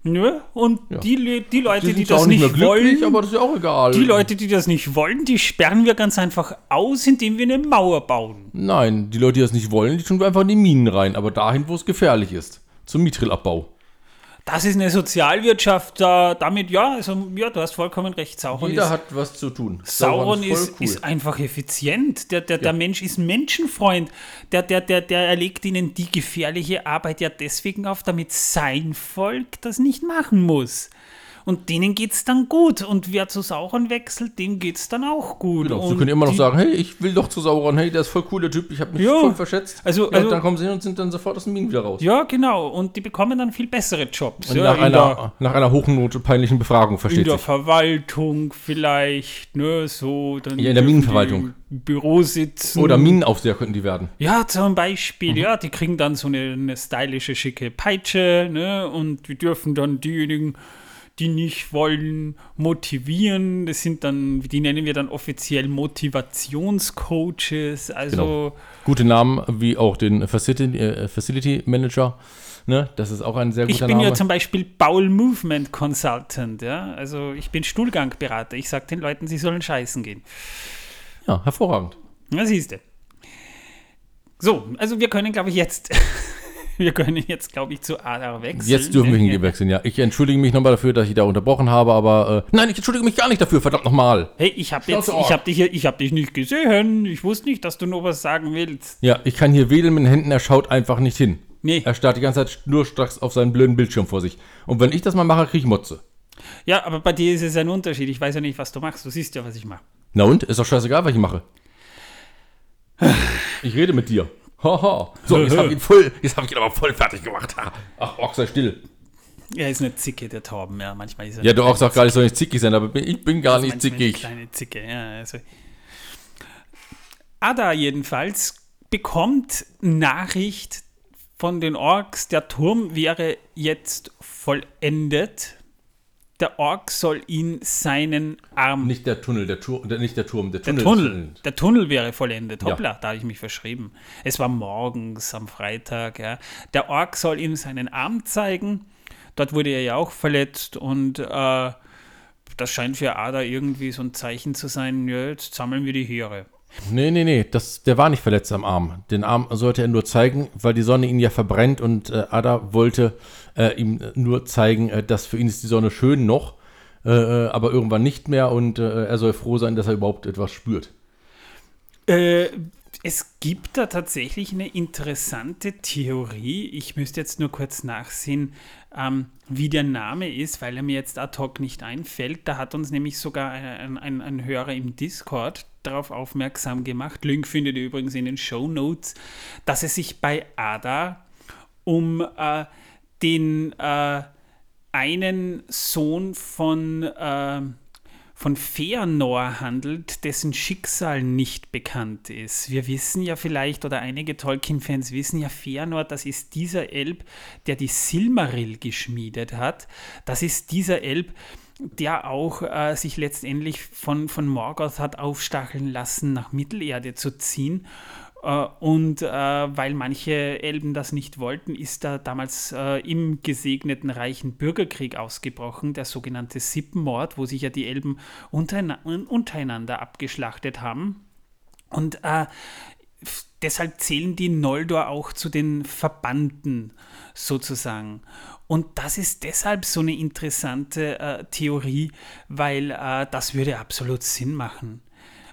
Nö, und die, Le- die Leute, die, zwar das nicht nicht, wollen, aber das ist ja auch egal. die Leute, die das nicht wollen, die sperren wir ganz einfach aus, indem wir eine Mauer bauen. Nein, die Leute, die das nicht wollen, die tun wir einfach in die Minen rein, aber dahin, wo es gefährlich ist. Zum Mithril-Abbau. Das ist eine Sozialwirtschaft, da, damit, ja, also, ja, du hast vollkommen recht, Sauron Jeder ist, hat was zu tun. Sauron voll ist, cool. ist einfach effizient. Der, der, der Mensch ist ein Menschenfreund. Der, der, der, der erlegt ihnen die gefährliche Arbeit ja deswegen auf, damit sein Volk das nicht machen muss. Und denen geht es dann gut. Und wer zu Sauron wechselt, dem geht es dann auch gut. Genau, sie und können immer noch sagen, hey, ich will doch zu Sauron, hey, der ist voll cooler Typ, ich habe mich Ja. voll verschätzt. Also- ja, also- und dann kommen sie hin und sind dann sofort aus den Minen wieder raus. Ja, genau. Und die bekommen dann viel bessere Jobs. Ja, nach, in, der, einer, nach einer hochnote peinlichen Befragung, in versteht der sich. Verwaltung vielleicht, ne, so. Dann Ja, in der Minenverwaltung. Büro sitzen. Oder Minenaufseher könnten die werden. Ja, zum Beispiel, Mhm. ja, die kriegen dann so eine, eine stylische, schicke Peitsche, ne, und die dürfen dann diejenigen, die nicht wollen, motivieren. Das sind dann, die nennen wir dann offiziell Motivationscoaches. Also, Genau. Gute Namen, wie auch den Facility, äh, Facility Manager. Ne? Das ist auch ein sehr ich guter bin Name. ja zum Beispiel Bowel Movement Consultant, ja. Also ich bin Stuhlgangberater. Ich sage den Leuten, sie sollen scheißen gehen. ja, hervorragend. Na, siehst du. So, also wir können, glaube ich, jetzt, wir können jetzt, glaube ich, zu Ada wechseln. Jetzt dürfen wir hingewechseln, ja. Ich entschuldige mich nochmal dafür, dass ich da unterbrochen habe, aber äh, nein, ich entschuldige mich gar nicht dafür, verdammt nochmal. Hey, ich habe jetzt, ich habe dich, hier- ich habe dich nicht gesehen. Ich wusste nicht, dass du noch was sagen willst. Ja, ich kann hier wedeln mit den Händen, er schaut einfach nicht hin. Nee. Er starrt die ganze Zeit nur stracks auf seinen blöden Bildschirm vor sich. Und wenn ich das mal mache, kriege ich Motze. Ja, aber bei dir ist es ein Unterschied. Ich weiß ja nicht, was du machst. Du siehst ja, was ich mache. Na und? Ist doch scheißegal, was ich mache. Ich rede mit dir. Haha. So, jetzt habe ich ihn voll, jetzt habe ich ihn aber voll fertig gemacht. Ach, Ochs, sei still. Er ist eine Zicke, der Torben. Ja, manchmal ist er. Ja, du Ochs sagt gerade, ich soll nicht zickig sein, aber ich bin gar nicht manchmal eine zickig. Kleine Zicke, ja. Also. Ada jedenfalls bekommt Nachricht von den Orks, der Turm wäre jetzt vollendet. Der Ork soll ihn seinen Arm Nicht der Tunnel, der Turm, der, nicht der Turm, der Der Tunnel. Tunnel, der Tunnel wäre vollendet. Ja. Hoppla, da habe ich mich verschrieben. Es war morgens am Freitag. Ja. Der Ork soll ihm seinen Arm zeigen. Dort wurde er ja auch verletzt und äh, das scheint für Ada irgendwie so ein Zeichen zu sein. Ja, jetzt sammeln wir die Heere. Nee, nee, nee, das, der war nicht verletzt am Arm. Den Arm sollte er nur zeigen, weil die Sonne ihn ja verbrennt und äh, Ada wollte äh, ihm nur zeigen, äh, dass für ihn ist die Sonne schön noch, äh, äh, aber irgendwann nicht mehr und äh, er soll froh sein, dass er überhaupt etwas spürt. Äh, es gibt da tatsächlich eine interessante Theorie. Ich müsste jetzt nur kurz nachsehen, ähm, wie der Name ist, weil er mir jetzt ad hoc nicht einfällt. Da hat uns nämlich sogar ein, ein, ein Hörer im Discord darauf aufmerksam gemacht. Link findet ihr übrigens in den Show Notes, dass es sich bei Ada um äh, den äh, einen Sohn von, äh, von Feanor handelt, dessen Schicksal nicht bekannt ist. Wir wissen ja vielleicht, oder einige Tolkien-Fans wissen ja, Feanor, das ist dieser Elb, der die Silmaril geschmiedet hat. Das ist dieser Elb, der auch äh, sich letztendlich von, von Morgoth hat aufstacheln lassen, nach Mittelerde zu ziehen. Äh, Und äh, weil manche Elben das nicht wollten, ist da damals äh, im gesegneten reichen Bürgerkrieg ausgebrochen, der sogenannte Sippenmord, wo sich ja die Elben untereina- untereinander abgeschlachtet haben. Und äh, deshalb zählen die Noldor auch zu den Verbannten sozusagen. Und das ist deshalb so eine interessante äh, Theorie, weil äh, das würde absolut Sinn machen.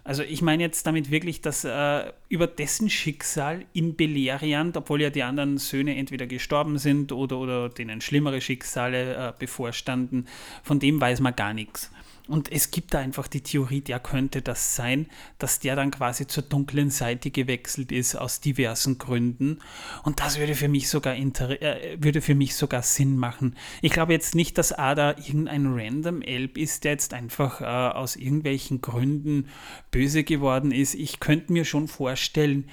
Also ich meine jetzt damit wirklich, dass äh, über dessen Schicksal in Beleriand, obwohl ja die anderen Söhne entweder gestorben sind oder, oder denen schlimmere Schicksale äh, bevorstanden, von dem weiß man gar nichts. Und es gibt da einfach die Theorie, der könnte das sein, dass der dann quasi zur dunklen Seite gewechselt ist aus diversen Gründen. Und das würde für mich sogar äh, würde für mich sogar Sinn machen. Ich glaube jetzt nicht, dass Ada irgendein random Elb ist, der jetzt einfach äh, aus irgendwelchen Gründen böse geworden ist. Ich könnte mir schon vorstellen,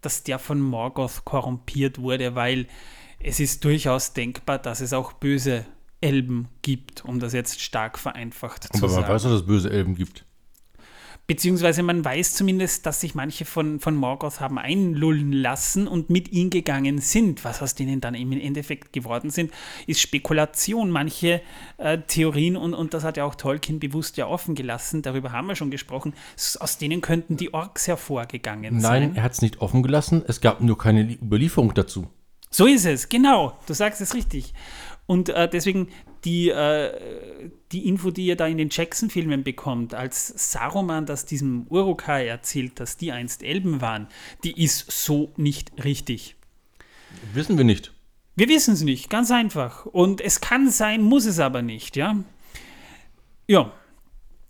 dass der von Morgoth korrumpiert wurde, weil es ist durchaus denkbar, dass es auch böse Elben gibt, um das jetzt stark vereinfacht zu Aber man sagen. weiß dass es böse Elben gibt. Beziehungsweise man weiß zumindest, dass sich manche von, von Morgoth haben einlullen lassen und mit ihnen gegangen sind. Was aus denen dann im Endeffekt geworden sind, ist Spekulation. Manche äh, Theorien, und, und das hat ja auch Tolkien bewusst ja offen gelassen, darüber haben wir schon gesprochen, aus denen könnten die Orks hervorgegangen sein. Nein, er hat es nicht offen gelassen, es gab nur keine Li- Überlieferung dazu. So ist es, genau. Du sagst es richtig. Und äh, deswegen die, äh, die Info, die ihr da in den Jackson-Filmen bekommt, als Saruman das diesem Urukai erzählt, dass die einst Elben waren, die ist so nicht richtig. Wissen wir nicht. Wir wissen es nicht, ganz einfach. Und es kann sein, muss es aber nicht, ja. Ja,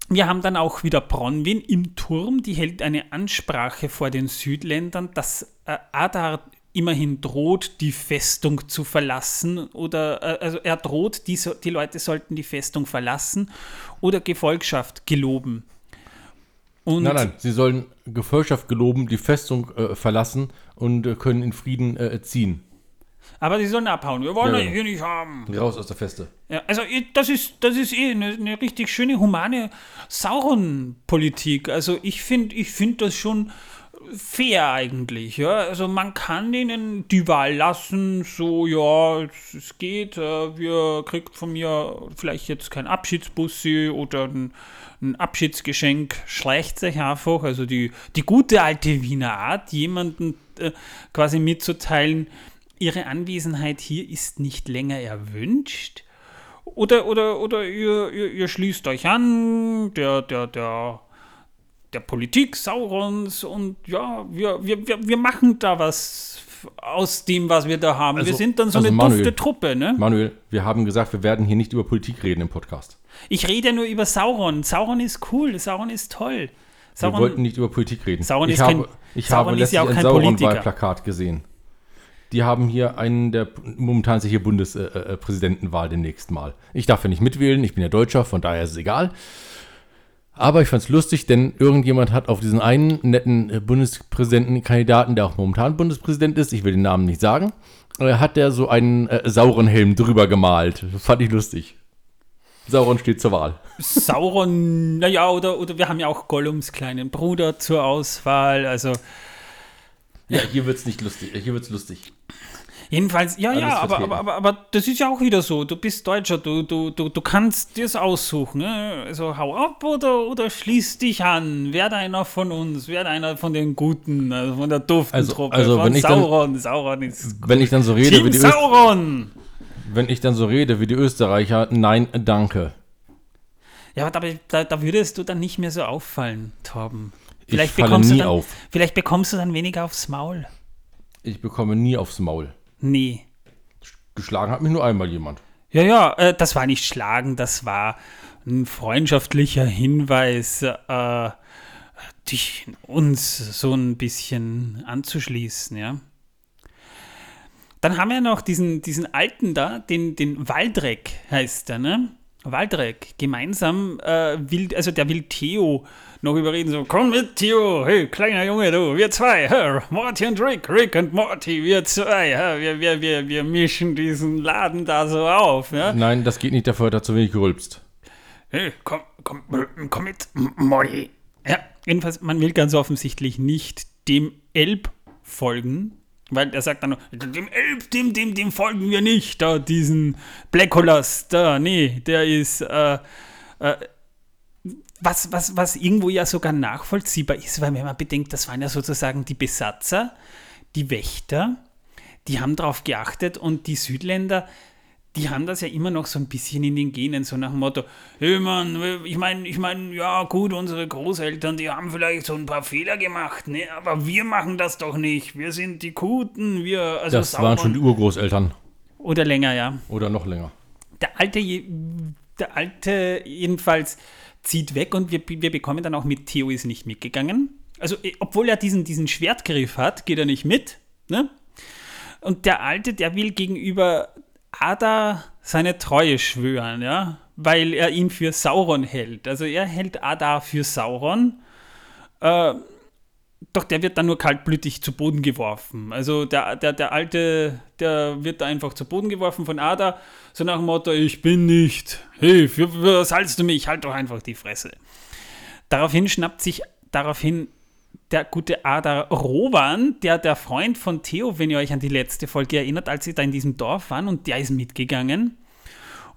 wir haben dann auch wieder Bronwyn im Turm, die hält eine Ansprache vor den Südländern, dass äh, Adar immerhin droht, die Festung zu verlassen oder äh, also er droht, die, die Leute sollten die Festung verlassen oder Gefolgschaft geloben. Und nein, nein, sie sollen Gefolgschaft geloben, die Festung äh, verlassen und äh, können in Frieden äh, ziehen. Aber sie sollen abhauen. Wir wollen ja, ja. hier nicht haben. Raus aus der Feste. Ja, also das ist, das ist eh eine, eine richtig schöne, humane Sauron-Politik. Also ich finde ich find das schon fair eigentlich. Ja? Also man kann ihnen die Wahl lassen, so ja, es geht, äh, wir kriegt von mir vielleicht jetzt kein Abschiedsbussi oder ein, ein Abschiedsgeschenk, schleicht sich einfach. Also die, die gute alte Wiener Art, jemanden äh, quasi mitzuteilen, ihre Anwesenheit hier ist nicht länger erwünscht. Oder, oder, oder ihr, ihr, ihr schließt euch an, der, der, der der Politik Saurons und ja, wir, wir, wir, wir machen da was aus dem, was wir da haben. Also, wir sind dann so also eine Manuel, dufte Truppe, ne? Manuel, wir haben gesagt, wir werden hier nicht über Politik reden im Podcast. Ich rede ja nur über Sauron. Sauron ist cool, Sauron ist toll. Sauron, wir wollten nicht über Politik reden. Sauron ich ist habe, kein, ich Sauron habe letztlich ja ein Sauron-Wahlplakat gesehen. Die haben hier einen der momentan sicher Bundespräsidentenwahl demnächst mal. Ich darf ja nicht mitwählen, ich bin ja Deutscher, von daher ist es egal. Aber ich fand es lustig, denn irgendjemand hat auf diesen einen netten äh, Bundespräsidentenkandidaten, der auch momentan Bundespräsident ist, ich will den Namen nicht sagen, äh, hat der so einen äh, sauren Helm drüber gemalt. Fand ich lustig. Sauron steht zur Wahl. Sauron, naja, oder, oder wir haben ja auch Gollums kleinen Bruder zur Auswahl, also. Ja, hier wird es nicht lustig. Hier wird's lustig. Jedenfalls, ja, ja, aber, aber, aber, aber das ist ja auch wieder so. Du bist Deutscher, du, du, du, du kannst dir es aussuchen. Ne? Also hau ab oder, oder schließ dich an. Werde einer von uns, werde einer von den Guten, also von der Duftentruppe, also, also, von wenn Sauron. Dann, Sauron ist Wenn ich dann so rede Team wie die Sauron! wenn ich dann so rede wie die Österreicher, nein, danke. Ja, aber da, da würdest du dann nicht mehr so auffallen, Torben. Vielleicht ich falle nie dann, auf. Vielleicht bekommst du dann weniger aufs Maul. Ich bekomme nie aufs Maul. Nee. Geschlagen hat mich nur einmal jemand. Ja, ja, äh, das war nicht schlagen, das war ein freundschaftlicher Hinweis, äh, dich uns so ein bisschen anzuschließen, ja. Dann haben wir noch diesen, diesen alten da, den, den Waldreck heißt der, ne? Waldreck. Gemeinsam äh, will, also der will Theo noch überreden, so, komm mit, Theo, hey, kleiner Junge, du, wir zwei, hör, Morty und Rick, Rick und Morty, wir zwei, hör, wir, wir, wir, wir mischen diesen Laden da so auf, ja? Nein, das geht nicht, dafür hat er zu wenig gerülpst. Hey, komm, komm, komm mit, Morty. Ja, jedenfalls, man will ganz offensichtlich nicht dem Elb folgen, weil er sagt dann, dem Elb, dem, dem, dem folgen wir nicht, da, diesen Blackolas, da, nee, der ist, äh, äh, was, was, was irgendwo ja sogar nachvollziehbar ist, weil wenn man bedenkt, das waren ja sozusagen die Besatzer, die Wächter, die haben darauf geachtet und die Südländer, die haben das ja immer noch so ein bisschen in den Genen, so nach dem Motto, hey Mann, ich meine, ich meine, ja gut, unsere Großeltern, die haben vielleicht so ein paar Fehler gemacht, ne, aber wir machen das doch nicht. Wir sind die Guten, wir, also Das waren schon die Urgroßeltern. Oder länger, ja. Oder noch länger. Der alte, der alte jedenfalls zieht weg und wir, wir bekommen dann auch mit, Theo ist nicht mitgegangen. Also, eh, obwohl er diesen, diesen Schwertgriff hat, geht er nicht mit. Ne? Und der Alte, der will gegenüber Ada seine Treue schwören, ja, weil er ihn für Sauron hält. Also er hält Ada für Sauron. Äh, doch der wird dann nur kaltblütig zu Boden geworfen. Also der, der, der Alte, der wird einfach zu Boden geworfen von Ada, so nach dem Motto, ich bin nicht, hey, für, für was haltst du mich? Halt doch einfach die Fresse. Daraufhin schnappt sich daraufhin der gute Ada Rowan, der der Freund von Theo, wenn ihr euch an die letzte Folge erinnert, als sie da in diesem Dorf waren und der ist mitgegangen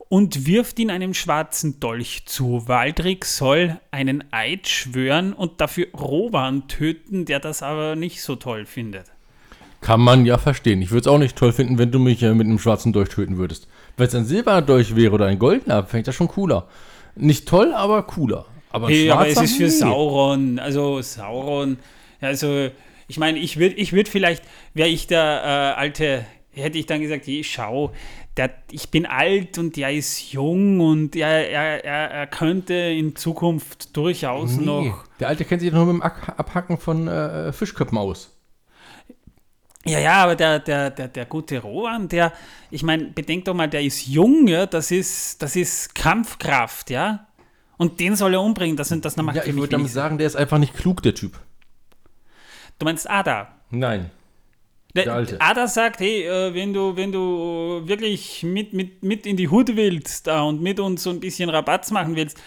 und wirft ihn einem schwarzen Dolch zu. Waldrick soll einen Eid schwören und dafür Rowan töten, der das aber nicht so toll findet. Kann man ja verstehen. Ich würde es auch nicht toll finden, wenn du mich äh, mit einem schwarzen Dolch töten würdest. Wenn es ein silberner Dolch wäre oder ein goldener, fände ich das schon cooler. Nicht toll, aber cooler. Aber, hey, aber es ist für nee. Sauron. Also Sauron. Also ich meine, ich würde ich würd vielleicht, wäre ich der äh, alte hätte ich dann gesagt, hey, schau, der, ich bin alt und der ist jung und er, er, er, er könnte in Zukunft durchaus Nee, noch. Der Alte kennt sich nur mit dem Ab- Abhacken von äh, Fischköppen aus. Ja, ja, aber der, der, der, der gute Rohan, der, ich meine, bedenkt doch mal, der ist jung, ja, das ist, das ist Kampfkraft, ja. Und den soll er umbringen, das, sind, das macht Ja, für ich würde damit sagen, der ist einfach nicht klug, der Typ. Du meinst Ada? Nein. Der, Der Alte. Ada sagt, hey, äh, wenn du, wenn du wirklich mit, mit, mit in die Hut willst da und mit uns so ein bisschen Rabatz machen willst,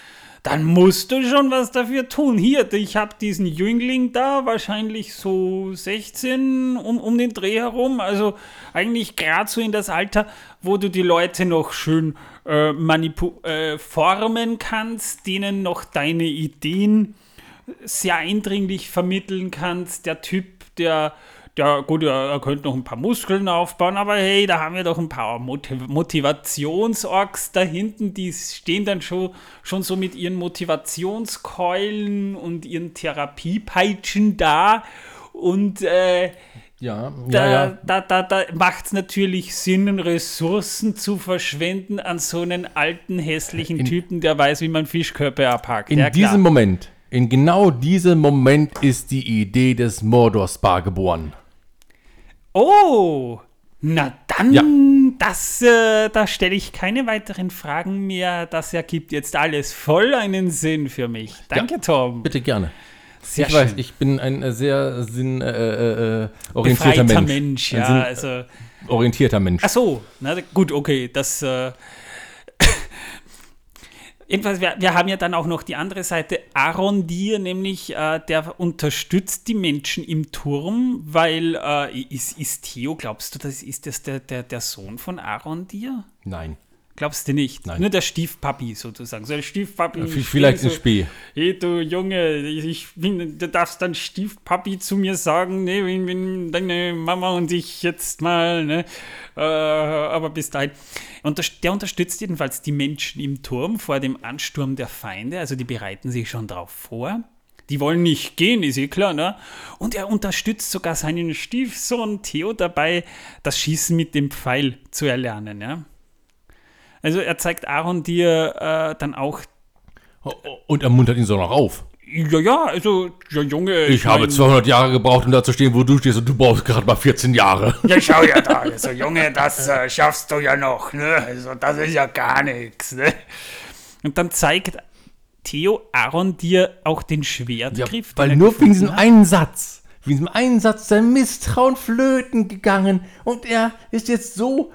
dann musst du schon was dafür tun. Hier, ich habe diesen Jüngling da, wahrscheinlich so 16 um, um den Dreh herum. Also eigentlich gerade so in das Alter, wo du die Leute noch schön äh, äh, formen kannst, denen noch deine Ideen sehr eindringlich vermitteln kannst. Der Typ, der, der gut, er, könnte noch ein paar Muskeln aufbauen, aber hey, da haben wir doch ein paar Motiv Motivationsorks da hinten, die stehen dann schon, schon so mit ihren Motivationskeulen und ihren Therapiepeitschen da. Und äh, Ja, da, ja, ja. da, da, da macht es natürlich Sinn, Ressourcen zu verschwenden an so einen alten, hässlichen In- Typen, der weiß, wie man Fischkörper abhackt. In ja, diesem Moment, in genau diesem Moment ist die Idee des Mordor-Spa geboren. Oh, na dann, Ja. das, äh, da stelle ich keine weiteren Fragen mehr. Das ergibt jetzt alles voll einen Sinn für mich. Danke, Tom. Bitte gerne. Sehr ich weiß, schön. ich bin ein äh, sehr sinnorientierter äh, äh, Befreiter Mensch. Mensch, Ein ja. sinn- Also, orientierter Mensch. ach so, na gut, okay, das. Jedenfalls, wir, wir haben ja dann auch noch die andere Seite, Arondir, nämlich äh, der unterstützt die Menschen im Turm, weil äh, ist, ist Theo, glaubst du, das ist das der, der, der Sohn von Arondir? Nein. Glaubst du nicht? Nein. Nur der Stiefpapi sozusagen. So ein Stiefpapi. Spiel Vielleicht so, Spee. Hey du Junge, ich bin, du darfst dann Stiefpapi zu mir sagen, ne, wenn, wenn deine Mama und ich jetzt mal, ne, äh, aber bis dahin. Und der, der unterstützt jedenfalls die Menschen im Turm vor dem Ansturm der Feinde, also die bereiten sich schon drauf vor. Die wollen nicht gehen, ist eh klar, ne? Und er unterstützt sogar seinen Stiefsohn Theo dabei, das Schießen mit dem Pfeil zu erlernen, ja. Also er zeigt Aaron dir äh, dann auch Oh, Und er muntert ihn so noch auf. ja, ja, also, ja, Junge. Ich habe mein- 200 Jahre gebraucht, um da zu stehen, wo du stehst, und du brauchst gerade mal 14 Jahre. Ja, schau ja da. Also, Junge, das äh, schaffst du ja noch, ne? Also, das ist ja gar nichts, ne? Und dann zeigt Theo Aaron dir auch den Ja, Schwertgriff. den weil er nur wegen diesem einen Satz, wegen diesem einen Satz sein Misstrauen flöten gegangen und er ist jetzt so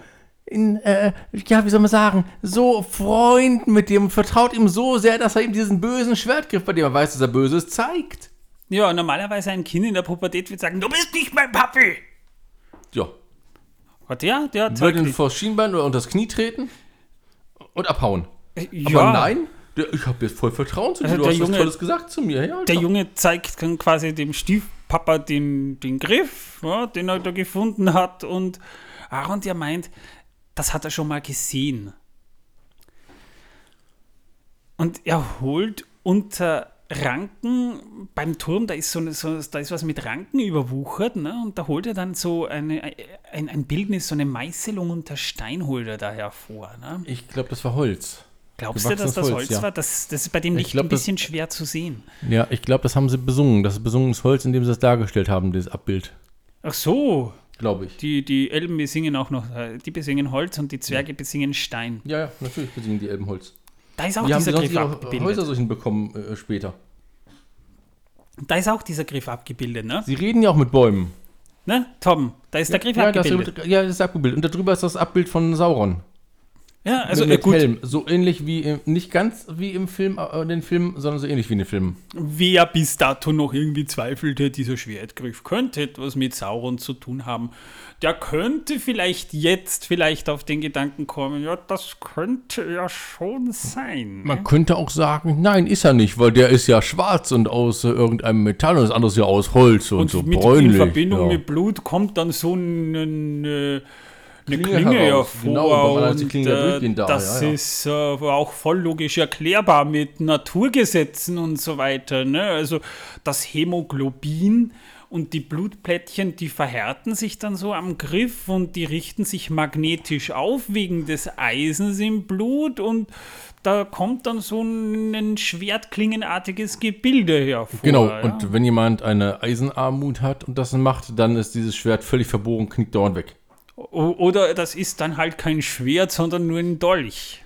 in, äh, ja, wie soll man sagen, so Freund mit dem, vertraut ihm so sehr, dass er ihm diesen bösen Schwertgriff, bei dem er weiß, dass er böse ist, zeigt. Ja, normalerweise ein Kind in der Pubertät wird sagen, du bist nicht mein Papi. Ja, Hat der? Der wird zeigt ihn vors Schienbein oder unter das Knie treten und abhauen. ja, Aber nein, der, ich habe jetzt voll Vertrauen zu dir, Also du der hast was Junge- Tolles gesagt zu mir. Ja, Der. Junge zeigt dann quasi dem Stiefpapa den, den Griff, ja, den er da gefunden hat. Und Aaron, der meint, das hat er schon mal gesehen. Und er holt unter Ranken beim Turm, da ist, so, eine- so, da ist was mit Ranken überwuchert, ne? und da holt er dann so eine, ein, ein Bildnis, so eine Meißelung unter Stein holt er da hervor. Ne? Ich glaube, das war Holz. Glaubst du, dass das Holz, Holz, ja. war? Das, das ist bei dem Ich Licht glaub, ein das- bisschen schwer zu sehen. Ja, ich glaube, das haben sie besungen. Das ist besungenes Holz, in dem sie das dargestellt haben, dieses Abbild. Ach so, Glaube ich. Die, die Elben besingen auch noch, äh, die besingen Holz und die Zwerge besingen Stein. Ja, ja, natürlich besingen die Elbenholz. Da ist auch Wie haben dieser sonst Griff ihre abgebildet. Häuser so hinbekommen äh, später? Da ist auch dieser Griff abgebildet, ne? Sie reden ja auch mit Bäumen. ne? Tom, da ist der Griff ja, das abgebildet. ja, das ist abgebildet. Und darüber ist das Abbild von Sauron. Ja, also mit, äh, mit gut, Helm. So ähnlich wie, im, nicht ganz wie im Film, äh, den Film, sondern so ähnlich wie in den Filmen. wer bis dato noch irgendwie zweifelte, dieser Schwertgriff könnte etwas mit Sauron zu tun haben, der könnte vielleicht jetzt vielleicht auf den Gedanken kommen, ja, das könnte ja schon sein. Man ne? könnte auch sagen, nein, ist er nicht, weil der ist ja schwarz und aus äh, irgendeinem Metall und das andere ist ja aus Holz und, Und so mit, bräunlich. in Verbindung ja. mit Blut kommt dann so ein, äh, Klinge Klinge, heraus. hervor. Genau, beim anderen ist die und, Klinge ja äh, durchgehend da, Das ja, ja. ist äh, auch voll logisch erklärbar mit Naturgesetzen und so weiter. Ne? Also das Hämoglobin und die Blutplättchen, die verhärten sich dann so am Griff und die richten sich magnetisch auf wegen des Eisens im Blut und da kommt dann so ein schwertklingenartiges Gebilde hervor. Genau, ja? und wenn jemand eine Eisenarmut hat und das macht, dann ist dieses Schwert völlig verbogen, knickt dauernd weg. Oder das ist dann halt kein Schwert, sondern nur ein Dolch.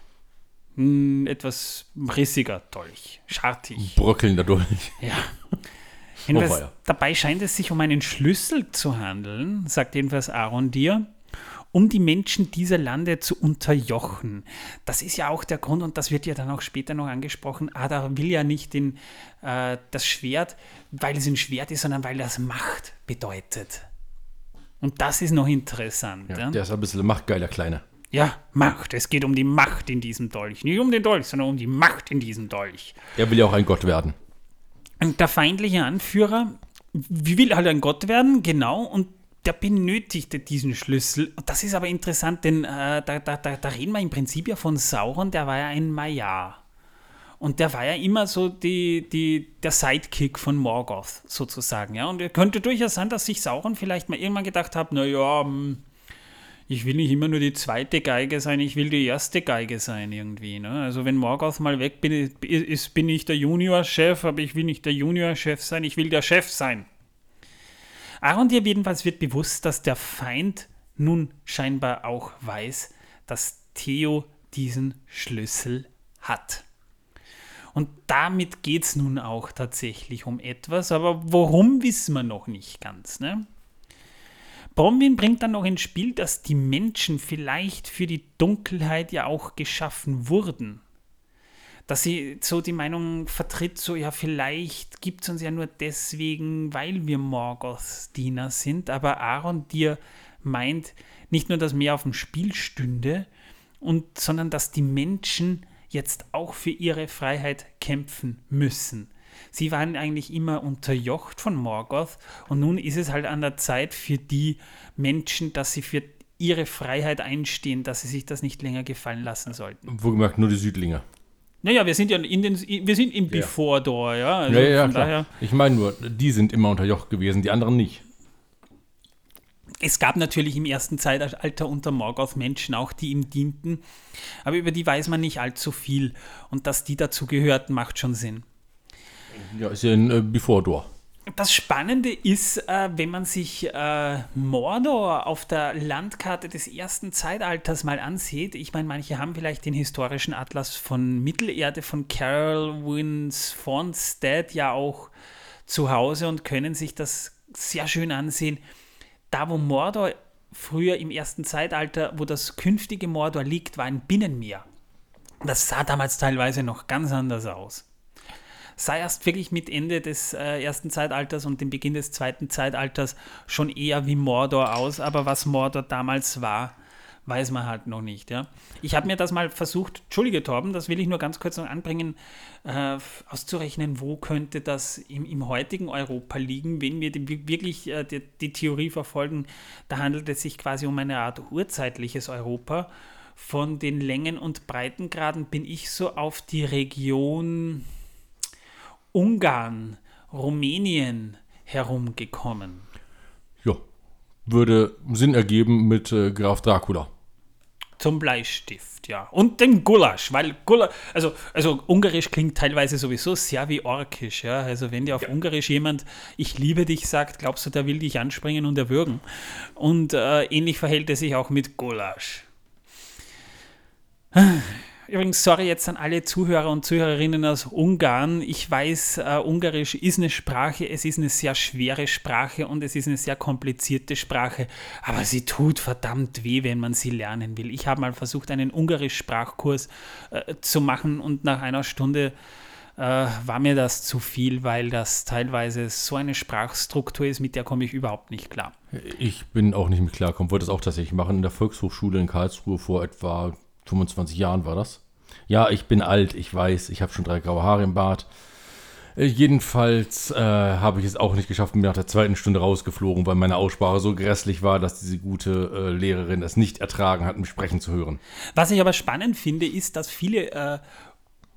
Ein etwas rissiger Dolch, schartig. Bröckelnder durch. Ja. Jedenfalls, weia. dabei scheint es sich um einen Schlüssel zu handeln, sagt jedenfalls Aaron dir, um die Menschen dieser Lande zu unterjochen. Das ist ja auch der Grund, und das wird ja dann auch später noch angesprochen, Ada will ja nicht den, äh, das Schwert, weil es ein Schwert ist, sondern weil das Macht bedeutet. Und das ist noch interessant. Ja, Ja, Der ist ein bisschen Machtgeil, der Kleine. ja, Macht. Es geht um die Macht in diesem Dolch. Nicht um den Dolch, sondern um die Macht in diesem Dolch. Er will ja auch ein Gott werden. Und der feindliche Anführer will halt ein Gott werden, genau, und der benötigte diesen Schlüssel. Und das ist aber interessant, denn äh, da, da, da, da reden wir im Prinzip ja von Sauron, der war ja ein Maiar. Und der war ja immer so die, die, der Sidekick von Morgoth, sozusagen. Ja? Und es könnte durchaus sein, dass sich Sauron vielleicht mal irgendwann gedacht hat, naja, ich will nicht immer nur die zweite Geige sein, ich will die erste Geige sein irgendwie. Ne? Also wenn Morgoth mal weg bin, ist, bin ich der Juniorchef, aber ich will nicht der Juniorchef sein, ich will der Chef sein. Arondir jedenfalls wird bewusst, dass der Feind nun scheinbar auch weiß, dass Theo diesen Schlüssel hat. Und damit geht es nun auch tatsächlich um etwas, aber worum wissen wir noch nicht ganz. Ne? Bronwyn bringt dann noch ins Spiel, dass die Menschen vielleicht für die Dunkelheit ja auch geschaffen wurden. Dass sie so die Meinung vertritt, so ja, vielleicht gibt es uns ja nur deswegen, weil wir Morgoths Diener sind, aber Aaron dir meint nicht nur, dass mehr auf dem Spiel stünde, und, sondern dass die Menschen jetzt auch für ihre Freiheit kämpfen müssen. Sie waren eigentlich immer unterjocht von Morgoth und nun ist es halt an der Zeit für die Menschen, dass sie für ihre Freiheit einstehen, dass sie sich das nicht länger gefallen lassen sollten. Wohlgemerkt nur die Südlinge. Naja, wir sind ja in den, wir sind im Before Door, ja. Also ja, ja, klar. daher, Ich meine nur, die sind immer unterjocht gewesen, die anderen nicht. Es gab natürlich im ersten Zeitalter unter Morgoth Menschen auch, die ihm dienten, aber über die weiß man nicht allzu viel und dass die dazu gehörten, macht schon Sinn. Ja, ist ja ein äh, Before Door. Das Spannende ist, äh, wenn man sich äh, Mordor auf der Landkarte des ersten Zeitalters mal ansieht. Ich meine, manche haben vielleicht den historischen Atlas von Mittelerde von Carol Wins Fonstead ja auch zu Hause und können sich das sehr schön ansehen. Da, wo Mordor früher im ersten Zeitalter, wo das künftige Mordor liegt, war ein Binnenmeer. Das sah damals teilweise noch ganz anders aus sah erst wirklich mit Ende des äh, ersten Zeitalters und dem Beginn des zweiten Zeitalters schon eher wie Mordor aus, aber was Mordor damals war, weiß man halt noch nicht. Ja? Ich habe mir das mal versucht, Entschuldige Torben, das will ich nur ganz kurz noch anbringen, äh, auszurechnen, wo könnte das im, im heutigen Europa liegen, wenn wir die, wirklich äh, die, die Theorie verfolgen, da handelt es sich quasi um eine Art urzeitliches Europa. Von den Längen- und Breitengraden bin ich so auf die Region Ungarn, Rumänien herumgekommen. Ja, würde Sinn ergeben mit äh, Graf Dracula. Zum Bleistift, ja. Und dem Gulasch, weil Gulasch, also, also Ungarisch klingt teilweise sowieso sehr wie Orkisch, ja. Also wenn dir auf Ungarisch jemand Ich liebe dich sagt, glaubst du, der will dich anspringen und erwürgen. Und äh, ähnlich verhält es sich auch mit Gulasch. Übrigens, sorry jetzt an alle Zuhörer und Zuhörerinnen aus Ungarn. Ich weiß, äh, Ungarisch ist eine Sprache, es ist eine sehr schwere Sprache und es ist eine sehr komplizierte Sprache, aber sie tut verdammt weh, wenn man sie lernen will. Ich habe mal versucht, einen Ungarisch-Sprachkurs äh, zu machen und nach einer Stunde äh, war mir das zu viel, weil das teilweise so eine Sprachstruktur ist, mit der komme ich überhaupt nicht klar. Ich bin auch nicht mit klarkommen, wollte das auch tatsächlich machen. In der Volkshochschule in Karlsruhe vor etwa 25 Jahren war das. Ja, ich bin alt, ich weiß, ich habe schon drei graue Haare im Bart. Äh, jedenfalls äh, habe ich es auch nicht geschafft, bin nach der zweiten Stunde rausgeflogen, weil meine Aussprache so grässlich war, dass diese gute äh, Lehrerin es nicht ertragen hat, mich sprechen zu hören. Was ich aber spannend finde, ist, dass viele äh,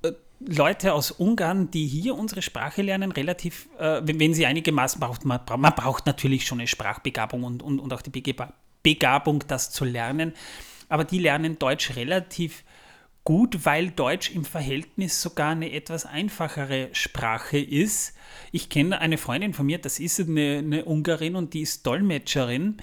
äh, Leute aus Ungarn, die hier unsere Sprache lernen, relativ, wenn, wenn, sie einigermaßen braucht, man, man braucht natürlich schon eine Sprachbegabung und, und, und auch die Begabung, das zu lernen, aber die lernen Deutsch relativ gut, weil Deutsch im Verhältnis sogar eine etwas einfachere Sprache ist. Ich kenne eine Freundin von mir, das ist eine, eine Ungarin und die ist Dolmetscherin.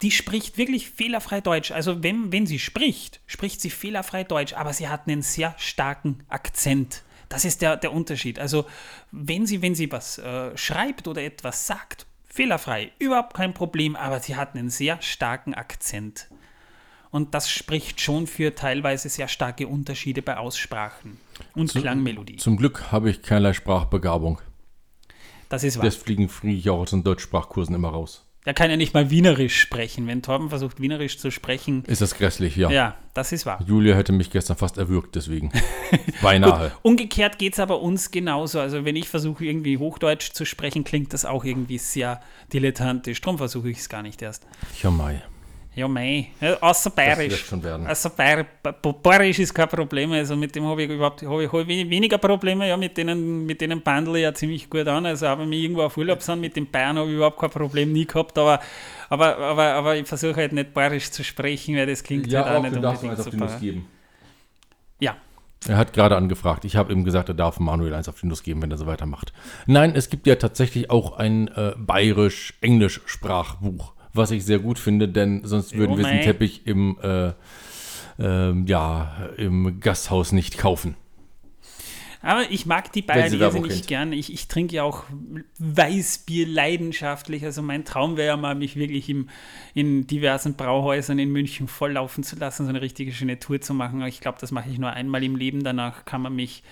Die spricht wirklich fehlerfrei Deutsch. Also wenn, wenn sie spricht, spricht sie fehlerfrei Deutsch, aber sie hat einen sehr starken Akzent. Das ist der, der Unterschied. Also wenn sie, wenn sie was äh, schreibt oder etwas sagt, fehlerfrei, überhaupt kein Problem, aber sie hat einen sehr starken Akzent. Und das spricht schon für teilweise sehr starke Unterschiede bei Aussprachen und Zu, Klangmelodie. Zum Glück habe ich keinerlei Sprachbegabung. Das ist wahr. Deswegen fliege ich auch aus den Deutschsprachkursen immer raus. Der kann ja nicht mal Wienerisch sprechen. Wenn Torben versucht, Wienerisch zu sprechen. Ist das grässlich, ja. Ja, das ist wahr. Julia hätte mich gestern fast erwürgt, deswegen. *laughs* Beinahe. Gut, umgekehrt geht es aber uns genauso. Also, wenn ich versuche, irgendwie Hochdeutsch zu sprechen, klingt das auch irgendwie sehr dilettantisch. Darum versuche ich es gar nicht erst. Ja, Mai. Ja, mei. Außer Bayerisch. Also Bayer, Bayerisch ist kein Problem. Also mit dem habe ich überhaupt hab ich, hab ich weniger Probleme. Ja, mit denen, mit denen bandle ich ja ziemlich gut an. Also aber wir irgendwo auf Urlaub sind, mit den Bayern habe ich überhaupt kein Problem nie gehabt. Aber, aber, aber, aber ich versuche halt nicht Bayerisch zu sprechen, weil das klingt ja, halt auch, auch nicht unbedingt eins super. Auf die geben. Ja. Er hat gerade angefragt. Ich habe ihm gesagt, er darf Manuel eins auf die Nuss geben, wenn er so weitermacht. Nein, es gibt ja tatsächlich auch ein äh, bayerisch-englisch-Sprachbuch was ich sehr gut finde, denn sonst würden oh, wir diesen Teppich im, äh, äh, ja, im Gasthaus nicht kaufen. Aber ich mag die Bayern irrsinnig gern. Ich, ich trinke ja auch Weißbier leidenschaftlich. Also mein Traum wäre ja mal, mich wirklich im, in diversen Brauhäusern in München volllaufen zu lassen, so eine richtige schöne Tour zu machen. Ich glaube, das mache ich nur einmal im Leben. Danach kann man mich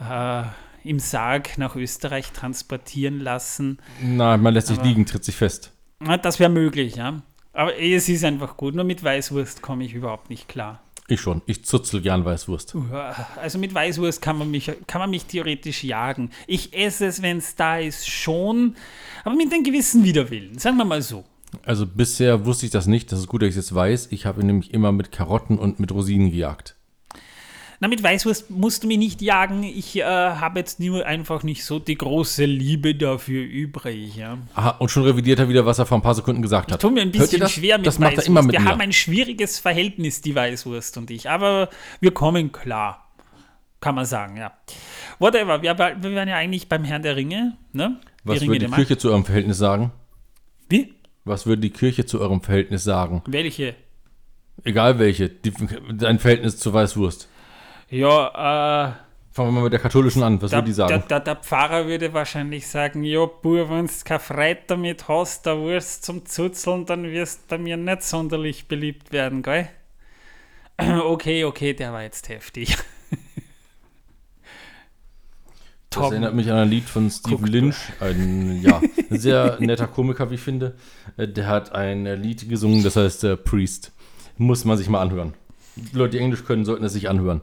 äh, im Sarg nach Österreich transportieren lassen. Nein, man lässt sich liegen, tritt sich fest. Das wäre möglich, ja. Aber es ist einfach gut. Nur mit Weißwurst komme ich überhaupt nicht klar. Ich schon. Ich zutzel gern Weißwurst. Also mit Weißwurst kann man mich, kann man mich theoretisch jagen. Ich esse es, wenn es da ist, schon. Aber mit einem gewissen Widerwillen. Sagen wir mal so. Also bisher wusste ich das nicht. Das ist gut, dass ich es jetzt weiß. Ich habe nämlich immer mit Karotten und mit Rosinen gejagt. Na, mit Weißwurst musst du mich nicht jagen. Ich äh, habe jetzt nur einfach nicht so die große Liebe dafür übrig. Ja. Aha, und schon revidiert er wieder, was er vor ein paar Sekunden gesagt hat. Ich tue mir ein bisschen schwer mit das Macht er immer mit wir mir. haben ein schwieriges Verhältnis, die Weißwurst und ich. Aber wir kommen klar. Kann man sagen, ja. Whatever, wir, wir waren ja eigentlich beim Herrn der Ringe. Ne? Was würde die Kirche zu eurem Verhältnis sagen? Wie? Was würde die Kirche zu eurem Verhältnis sagen? Welche? Egal welche. Die, dein Verhältnis zur Weißwurst. Ja, äh. Fangen wir mal mit der katholischen an. Was würde die sagen? Der, der, der, Pfarrer würde wahrscheinlich sagen: Ja, Bub, wenn du keine Freude damit hast, da Wurst zum Zuzeln, dann wirst du bei mir nicht sonderlich beliebt werden, gell? *clears throat* Okay, okay, der war jetzt heftig. Das erinnert mich an ein Lied von Guck Lynch, ein ja, sehr netter Komiker, wie ich finde. Äh, der hat ein Lied gesungen, das heißt äh, Priest. Muss man sich mal anhören. Die Leute, die Englisch können, sollten es sich anhören.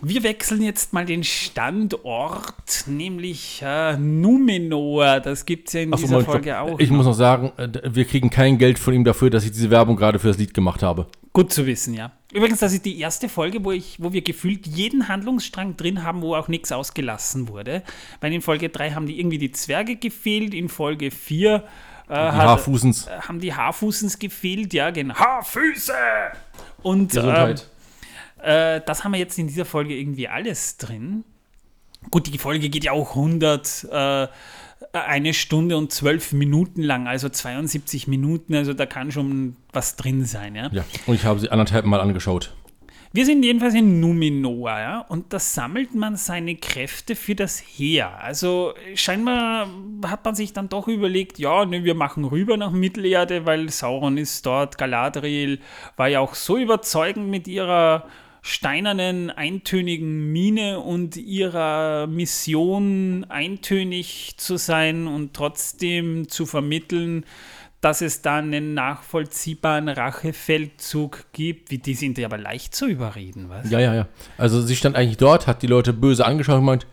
Wir wechseln jetzt mal den Standort, nämlich äh, Numenor. Das gibt es ja in Ach, dieser Moment, Folge auch. Ich noch. muss noch sagen, äh, wir kriegen kein Geld von ihm dafür, dass ich diese Werbung gerade für das Lied gemacht habe. Gut zu wissen, ja. Übrigens, das ist die erste Folge, wo, ich, wo wir gefühlt jeden Handlungsstrang drin haben, wo auch nichts ausgelassen wurde. Weil in Folge 3 haben die irgendwie die Zwerge gefehlt, in Folge 4 äh, Haarfußens. Äh, haben die Haarfußens gefehlt, ja, genau. Haarfüße! Und Gesundheit. Ähm, äh, das haben wir jetzt in dieser Folge irgendwie alles drin. Gut, die Folge geht ja auch 100, äh, eine Stunde und zwölf Minuten lang, also 72 Minuten, also da kann schon was drin sein. Ja, ja und ich habe sie anderthalb Mal angeschaut. Wir sind jedenfalls in Numenor, ja, und da sammelt man seine Kräfte für das Heer. Also scheinbar hat man sich dann doch überlegt, ja, ne, wir machen rüber nach Mittelerde, weil Sauron ist dort, Galadriel war ja auch so überzeugend mit ihrer steinernen, eintönigen Mine und ihrer Mission eintönig zu sein und trotzdem zu vermitteln, dass es da einen nachvollziehbaren Rachefeldzug gibt. Wie, die sind ja aber leicht zu überreden, was? Ja, ja, ja. Also sie stand eigentlich dort, hat die Leute böse angeschaut und meint,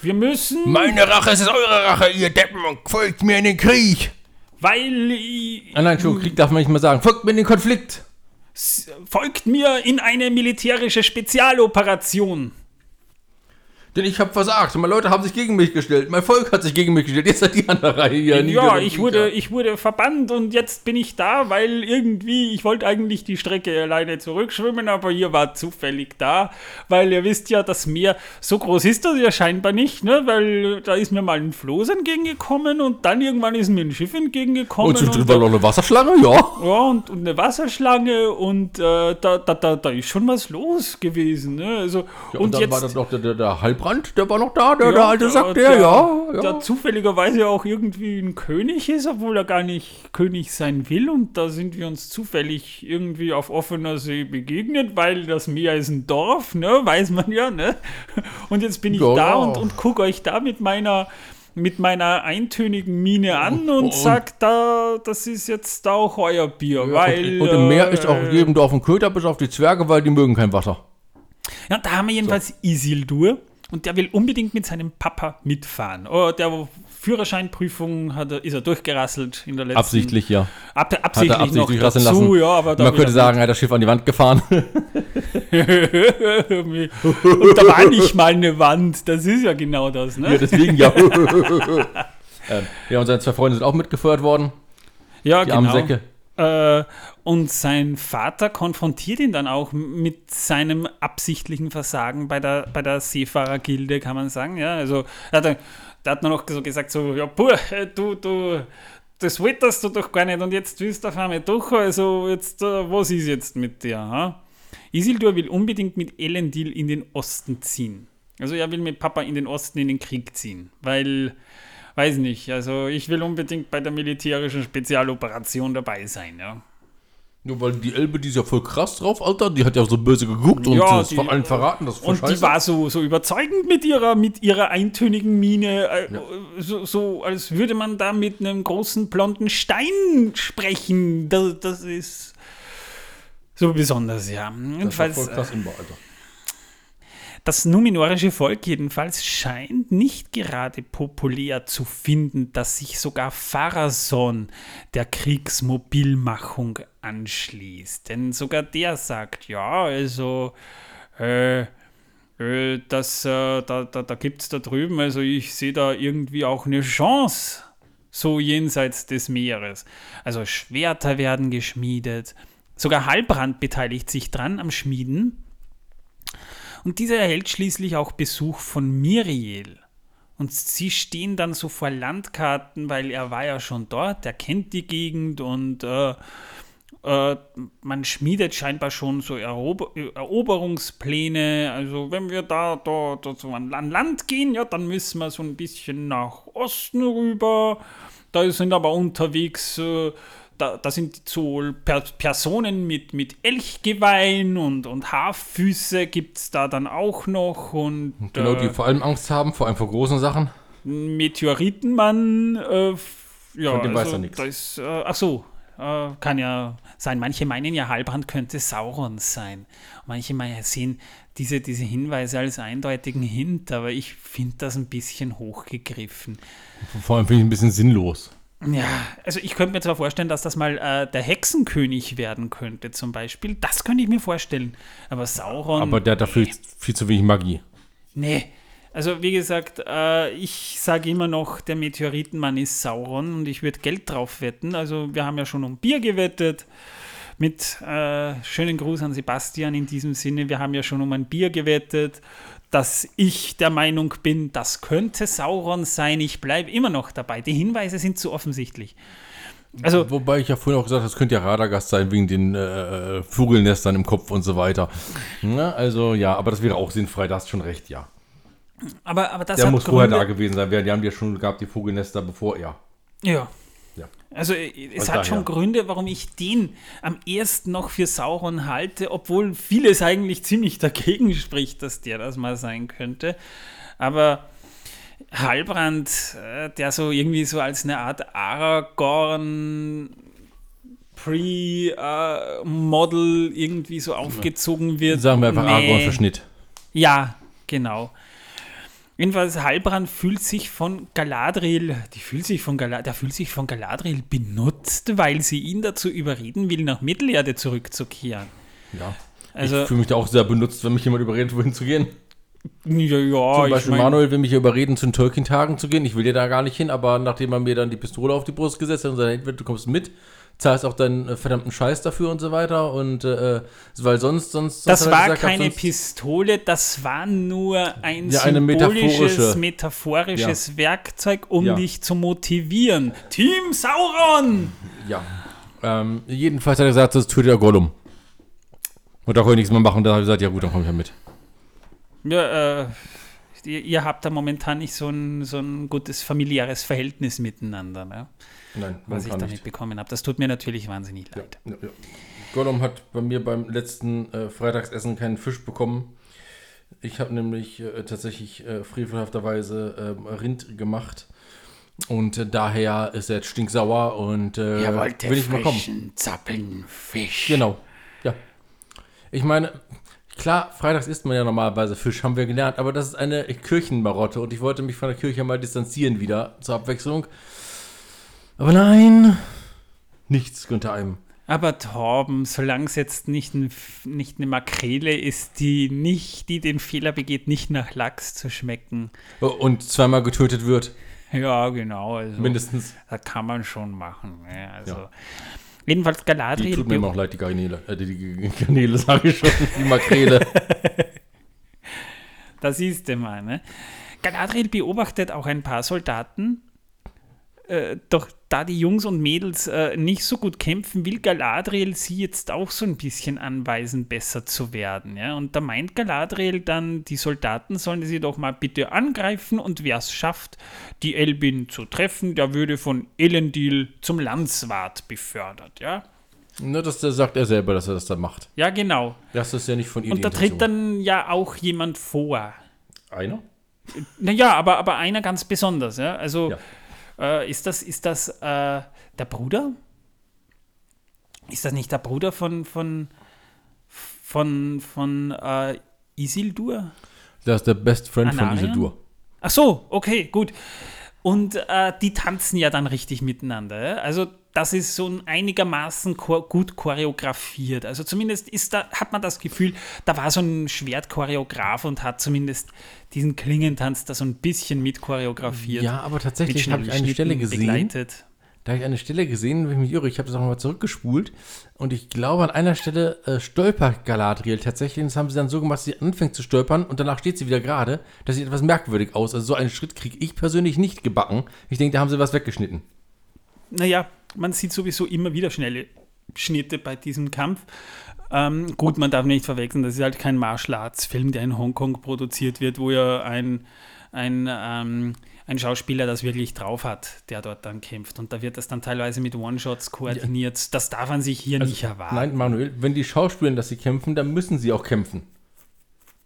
wir müssen... Meine Rache ist eure Rache, ihr Deppen, und folgt mir in den Krieg. Weil... Ich, ah, nein, Entschuldigung, Krieg darf man nicht mehr sagen. Folgt mir in den Konflikt folgt mir in eine militärische Spezialoperation. Denn ich habe versagt. Meine Leute haben sich gegen mich gestellt. Mein Volk hat sich gegen mich gestellt. Jetzt seid ihr an der Reihe hier. Ja, ich wurde, ich wurde verbannt und jetzt bin ich da, weil irgendwie, ich wollte eigentlich die Strecke alleine zurückschwimmen, aber ihr wart zufällig da, weil ihr wisst ja, das Meer, so groß ist das ja scheinbar nicht, ne? weil da ist mir mal ein Floß entgegengekommen und dann irgendwann ist mir ein Schiff entgegengekommen. Und zwischendrin war noch eine Wasserschlange, ja. Ja, und, und eine Wasserschlange und äh, da, da, da, da ist schon was los gewesen. Ne? Also, ja und, und, dann jetzt, war dann noch der, der, der Halbrand, der war noch da, der, Ja, der alte sagt, der, ja, ja. Der zufälligerweise auch irgendwie ein König ist, obwohl er gar nicht König sein will. Und da sind wir uns zufällig irgendwie auf offener See begegnet, weil das Meer ist ein Dorf, ne? Weiß man ja, ne? Und jetzt bin ich Ja. da und, und gucke euch da mit meiner mit meiner eintönigen Miene an und, Und- sag da, das ist jetzt auch euer Bier, weil und im Meer äh, ist auch jedem Dorf ein Köter, bis auf die Zwerge, weil die mögen kein Wasser. Ja, da haben wir jedenfalls Isildur und der will unbedingt mit seinem Papa mitfahren. Oh, der Führerscheinprüfung hat er, ist er durchgerasselt in der letzten. Absichtlich, ja. Ab, Hat absichtlich er absichtlich noch dazu, lassen. ja, aber Man könnte sagen, er hat das Schiff an die Wand gefahren. *laughs* und da war nicht mal eine Wand. Das ist ja genau das, ne? ja, deswegen ja. *laughs* ähm, ja, und seine zwei Freunde sind auch mitgefeuert worden. Ja, Die armen Säcke. Äh, und sein Vater konfrontiert ihn dann auch mit seinem absichtlichen Versagen bei der, bei der Seefahrergilde, kann man sagen. Ja, also er hat, da hat man auch so gesagt, so, ja, puh, äh, du, du, das wolltest du doch gar nicht und jetzt willst du auf einmal doch, also jetzt, äh, was ist jetzt mit dir? Ha? Isildur will unbedingt mit Elendil in den Osten ziehen. Also er will mit Papa in den Osten in den Krieg ziehen, weil, weiß nicht, also ich will unbedingt bei der militärischen Spezialoperation dabei sein, ja. Nur weil die Elbe, die ist ja voll krass drauf, Alter. Die hat ja so böse geguckt und Ja, das die- von allen verraten. Das Und die scheiße. war so, so überzeugend mit ihrer, mit ihrer eintönigen Miene, äh, so, so als würde man da mit einem großen blonden Stein sprechen. Das, das ist so besonders, ja. das war Jedenfalls, voll krass Imba, Alter. Das numenorische Volk jedenfalls scheint nicht gerade populär zu finden, dass sich sogar Pharason der Kriegsmobilmachung anschließt. Denn sogar der sagt, ja, also, äh, äh, das, äh, da, da, da gibt es da drüben, also ich sehe da irgendwie auch eine Chance, so jenseits des Meeres. Also Schwerter werden geschmiedet. Sogar Halbrand beteiligt sich dran am Schmieden. Und dieser erhält schließlich auch Besuch von Miriel. Und sie stehen dann so vor Landkarten, weil er war ja schon dort, er kennt die Gegend und äh, äh, man schmiedet scheinbar schon so Erober Eroberungspläne. Also wenn wir da, da, da so an an Land gehen, ja, dann müssen wir so ein bisschen nach Osten rüber. Da sind aber unterwegs, äh, da, da sind so per Personen mit, mit Elchgeweihen und, und Haarfüße gibt es da dann auch noch. Und Genau, die äh, vor allem Angst haben, vor allem vor großen Sachen. Meteoritenmann, äh, ja, Von dem weiß also, er nix. da ist, äh, ach so, äh, kann ja sein. Manche meinen ja, Halbrand könnte Sauron sein. Manche meinen, sehen diese, diese Hinweise als eindeutigen Hint, aber ich finde das ein bisschen hochgegriffen. Vor allem finde ich ein bisschen sinnlos. Ja, also ich könnte mir zwar vorstellen, dass das mal äh, der Hexenkönig werden könnte, zum Beispiel. Das könnte ich mir vorstellen. Aber Sauron. Aber der hat dafür viel zu wenig Magie. Nee. Also wie gesagt, äh, ich sage immer noch, der Meteoritenmann ist Sauron und ich würde Geld drauf wetten. Also wir haben ja schon um Bier gewettet. Mit äh, schönen Gruß an Sebastian in diesem Sinne. Wir haben ja schon um ein Bier gewettet, dass ich der Meinung bin, das könnte Sauron sein. Ich bleibe immer noch dabei. Die Hinweise sind zu offensichtlich. Also Wobei ich ja vorhin auch gesagt habe, das könnte ja Radagast sein, wegen den äh, Vogelnestern im Kopf und so weiter. Na, also ja, aber das wäre auch sinnfrei, da hast schon recht, ja. Aber, aber das Der muss vorher Gründe. da gewesen sein. Die haben ja schon gehabt, die Vogelnester, bevor er. Ja. Ja. Also äh, es Also hat schon. Gründe, warum ich den am ersten noch für Sauron halte, obwohl vieles eigentlich ziemlich dagegen *laughs* spricht, dass der das mal sein könnte. Aber Halbrand, äh, der so irgendwie so als eine Art Aragorn Pre-Model irgendwie so aufgezogen wird. Sagen wir einfach Nee. Aragorn-Verschnitt. Ja, genau. Jedenfalls Halbrand fühlt sich von Galadriel, die fühlt sich von Gala, der fühlt sich von Galadriel benutzt, weil sie ihn dazu überreden will, nach Mittelerde zurückzukehren. Ja. Also- ich fühle mich da auch sehr benutzt, wenn mich jemand überredet, wohin zu gehen. Ja, ja Zum ich Beispiel mein, Manuel will mich ja überreden, zu den Tolkien-Tagen zu gehen. Ich will ja da gar nicht hin, aber nachdem er mir dann die Pistole auf die Brust gesetzt hat und gesagt hat, du kommst mit, zahlst auch deinen äh, verdammten Scheiß dafür und so weiter. Und äh, weil sonst, sonst. Das war gesagt, keine Pistole, das war nur ein Ja, symbolisches, metaphorische- metaphorisches Werkzeug, um Ja. dich zu motivieren. Team Sauron! Ja. Ähm, jedenfalls hat er gesagt, das tut der Gollum. Und da konnte ich nichts mehr machen. Da habe ich gesagt, ja gut, dann komme ich ja mit. Ja, äh, ihr, ihr habt da momentan nicht so ein, so ein gutes familiäres Verhältnis miteinander, ne? Nein, was ich damit bekommen habe. Das tut mir natürlich wahnsinnig Ja, leid. ja, ja. Gollum hat bei mir beim letzten äh, Freitagsessen keinen Fisch bekommen. Ich habe nämlich äh, tatsächlich äh, frevelhafterweise äh, Rind gemacht. Und äh, daher ist er jetzt stinksauer und äh, will ich mal kommen. zappeln Fisch. Genau. Ja. Ich meine, klar, freitags isst man ja normalerweise Fisch, haben wir gelernt, aber das ist eine Kirchenmarotte und ich wollte mich von der Kirche mal distanzieren wieder zur Abwechslung. Aber nein, nichts unter einem. Aber Torben, solange es jetzt nicht, ein, nicht eine Makrele ist, die nicht, die den Fehler begeht, nicht nach Lachs zu schmecken. Und zweimal getötet wird, Ja, genau. Also, mindestens. Das kann man schon machen. Ne? Also, Ja. Jedenfalls Die Galadriel. tut mir immer auch leid, die Garnele. Äh, die, die Garnele, *laughs* sage ich schon. Die Makrele. *laughs* Da siehst du mal, ne? Galadriel beobachtet auch ein paar Soldaten. Äh, doch da die Jungs und Mädels äh, nicht so gut kämpfen, will Galadriel sie jetzt auch so ein bisschen anweisen, besser zu werden. Ja? Und da meint Galadriel dann, die Soldaten sollen sie doch mal bitte angreifen und wer es schafft, die Elbin zu treffen, der würde von Elendil zum Landswart befördert. Ja, Ne, das, das sagt er selber, dass er das da macht. ja genau. Das ist ja nicht von ihm. Und da tritt dann ja auch jemand vor. Einer? Naja, aber, aber einer ganz besonders. Ja? Also Ja. Äh, ist das, ist das äh, der Bruder? Ist das nicht der Bruder von, von, von, von äh, Isildur? Das ist der Best Friend von Anarion? Isildur. Ach so, okay, gut. Und äh, die tanzen ja dann richtig miteinander. Also das ist so ein einigermaßen gut choreografiert. Also zumindest ist da, hat man das Gefühl, da war so ein Schwertchoreograf und hat zumindest diesen Klingentanz da so ein bisschen mit choreografiert. Ja, aber tatsächlich habe ich eine Stelle gesehen. begleitet. Da habe ich eine Stelle gesehen, wenn ich mich irre, ich habe das auch mal zurückgespult und ich glaube, an einer Stelle äh, stolpert Galadriel tatsächlich. Und das haben sie dann so gemacht, dass sie anfängt zu stolpern und danach steht sie wieder gerade. Das sieht etwas merkwürdig aus. Also so einen Schritt kriege ich persönlich nicht gebacken. Ich denke, da haben sie was weggeschnitten. Naja, man sieht sowieso immer wieder schnelle Schnitte bei diesem Kampf. Ähm, gut, man darf nicht verwechseln, das ist halt kein Martial Arts Film, der in Hongkong produziert wird, wo ja ein, ein, ähm, ein Schauspieler das wirklich drauf hat, der dort dann kämpft. Und da wird das dann teilweise mit One-Shots koordiniert. Das darf man sich hier nicht erwarten. Nein, Manuel, wenn die Schauspieler, dass sie kämpfen, dann müssen sie auch kämpfen.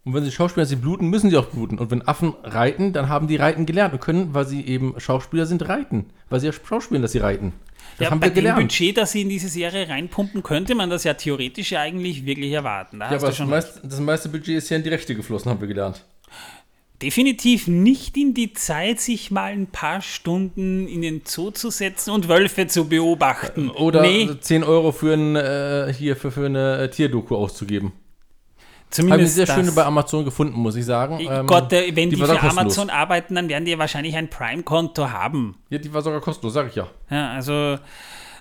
Und wenn sie Schauspieler, sie bluten, müssen sie auch bluten. Und wenn Affen reiten, dann haben die Reiten gelernt und können, weil sie eben Schauspieler sind, reiten. Weil sie ja Schauspielen, dass sie reiten. Das ja, haben bei wir dem gelernt. Budget, das sie in diese Serie reinpumpen, könnte man das ja theoretisch ja eigentlich wirklich erwarten. Da Ja, aber das, meiste, das meiste Budget ist ja in die Rechte geflossen, haben wir gelernt. Definitiv nicht in die Zeit, sich mal ein paar Stunden in den Zoo zu setzen und Wölfe zu beobachten. Oder nee, 10 Euro für, ein, äh, hier für, für eine äh, Tierdoku auszugeben. Habe ich zumindest sehr das. schön bei Amazon gefunden, muss ich sagen. Ähm, Gott, wenn die, war für. Amazon arbeiten, dann werden die wahrscheinlich ein Prime-Konto haben. Ja, die war sogar kostenlos, sag ich ja. Ja, also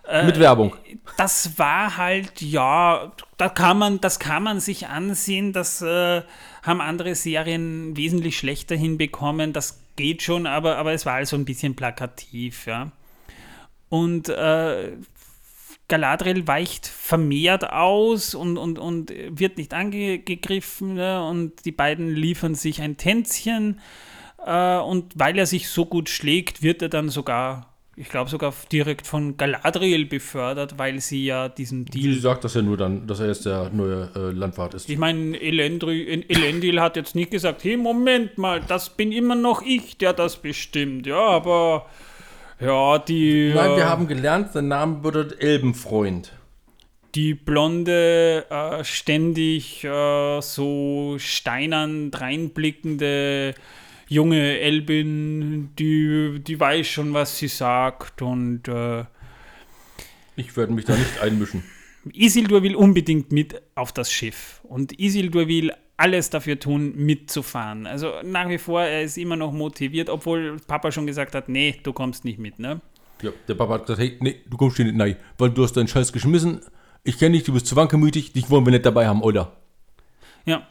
Äh, Mit Werbung. das war halt, ja, da kann man, das kann man sich ansehen, das äh, haben andere Serien wesentlich schlechter hinbekommen, das geht schon, aber, aber es war also ein bisschen plakativ, ja. Und äh, Galadriel weicht vermehrt aus und, und, und wird nicht angegriffen ne? und die beiden liefern sich ein Tänzchen äh, und weil er sich so gut schlägt, wird er dann sogar, ich glaube sogar direkt von Galadriel befördert, weil sie ja diesen Die Deal sagt das ja nur dann, dass er jetzt der neue äh, Landwart ist. ich meine, Elendri- Elendil hat jetzt nicht gesagt, hey, Moment mal, das bin immer noch ich, der das bestimmt. Ja, aber ja, die, Nein, wir äh, haben gelernt, sein Name bedeutet Elbenfreund. die blonde, äh, ständig äh, so steinern reinblickende junge Elbin, die, die weiß schon, was sie sagt und äh, Ich werde mich da nicht einmischen. Isildur will unbedingt mit auf das Schiff. Und Isildur will alles dafür tun, mitzufahren. Also nach wie vor, er ist immer noch motiviert, obwohl Papa schon gesagt hat, nee, du kommst nicht mit, ne? Ja, der Papa hat gesagt, hey, nee, du kommst hier nicht nein, weil du hast deinen Scheiß geschmissen. Ich kenne dich, du bist zu wankelmütig, dich wollen wir nicht dabei haben, oder? Ja.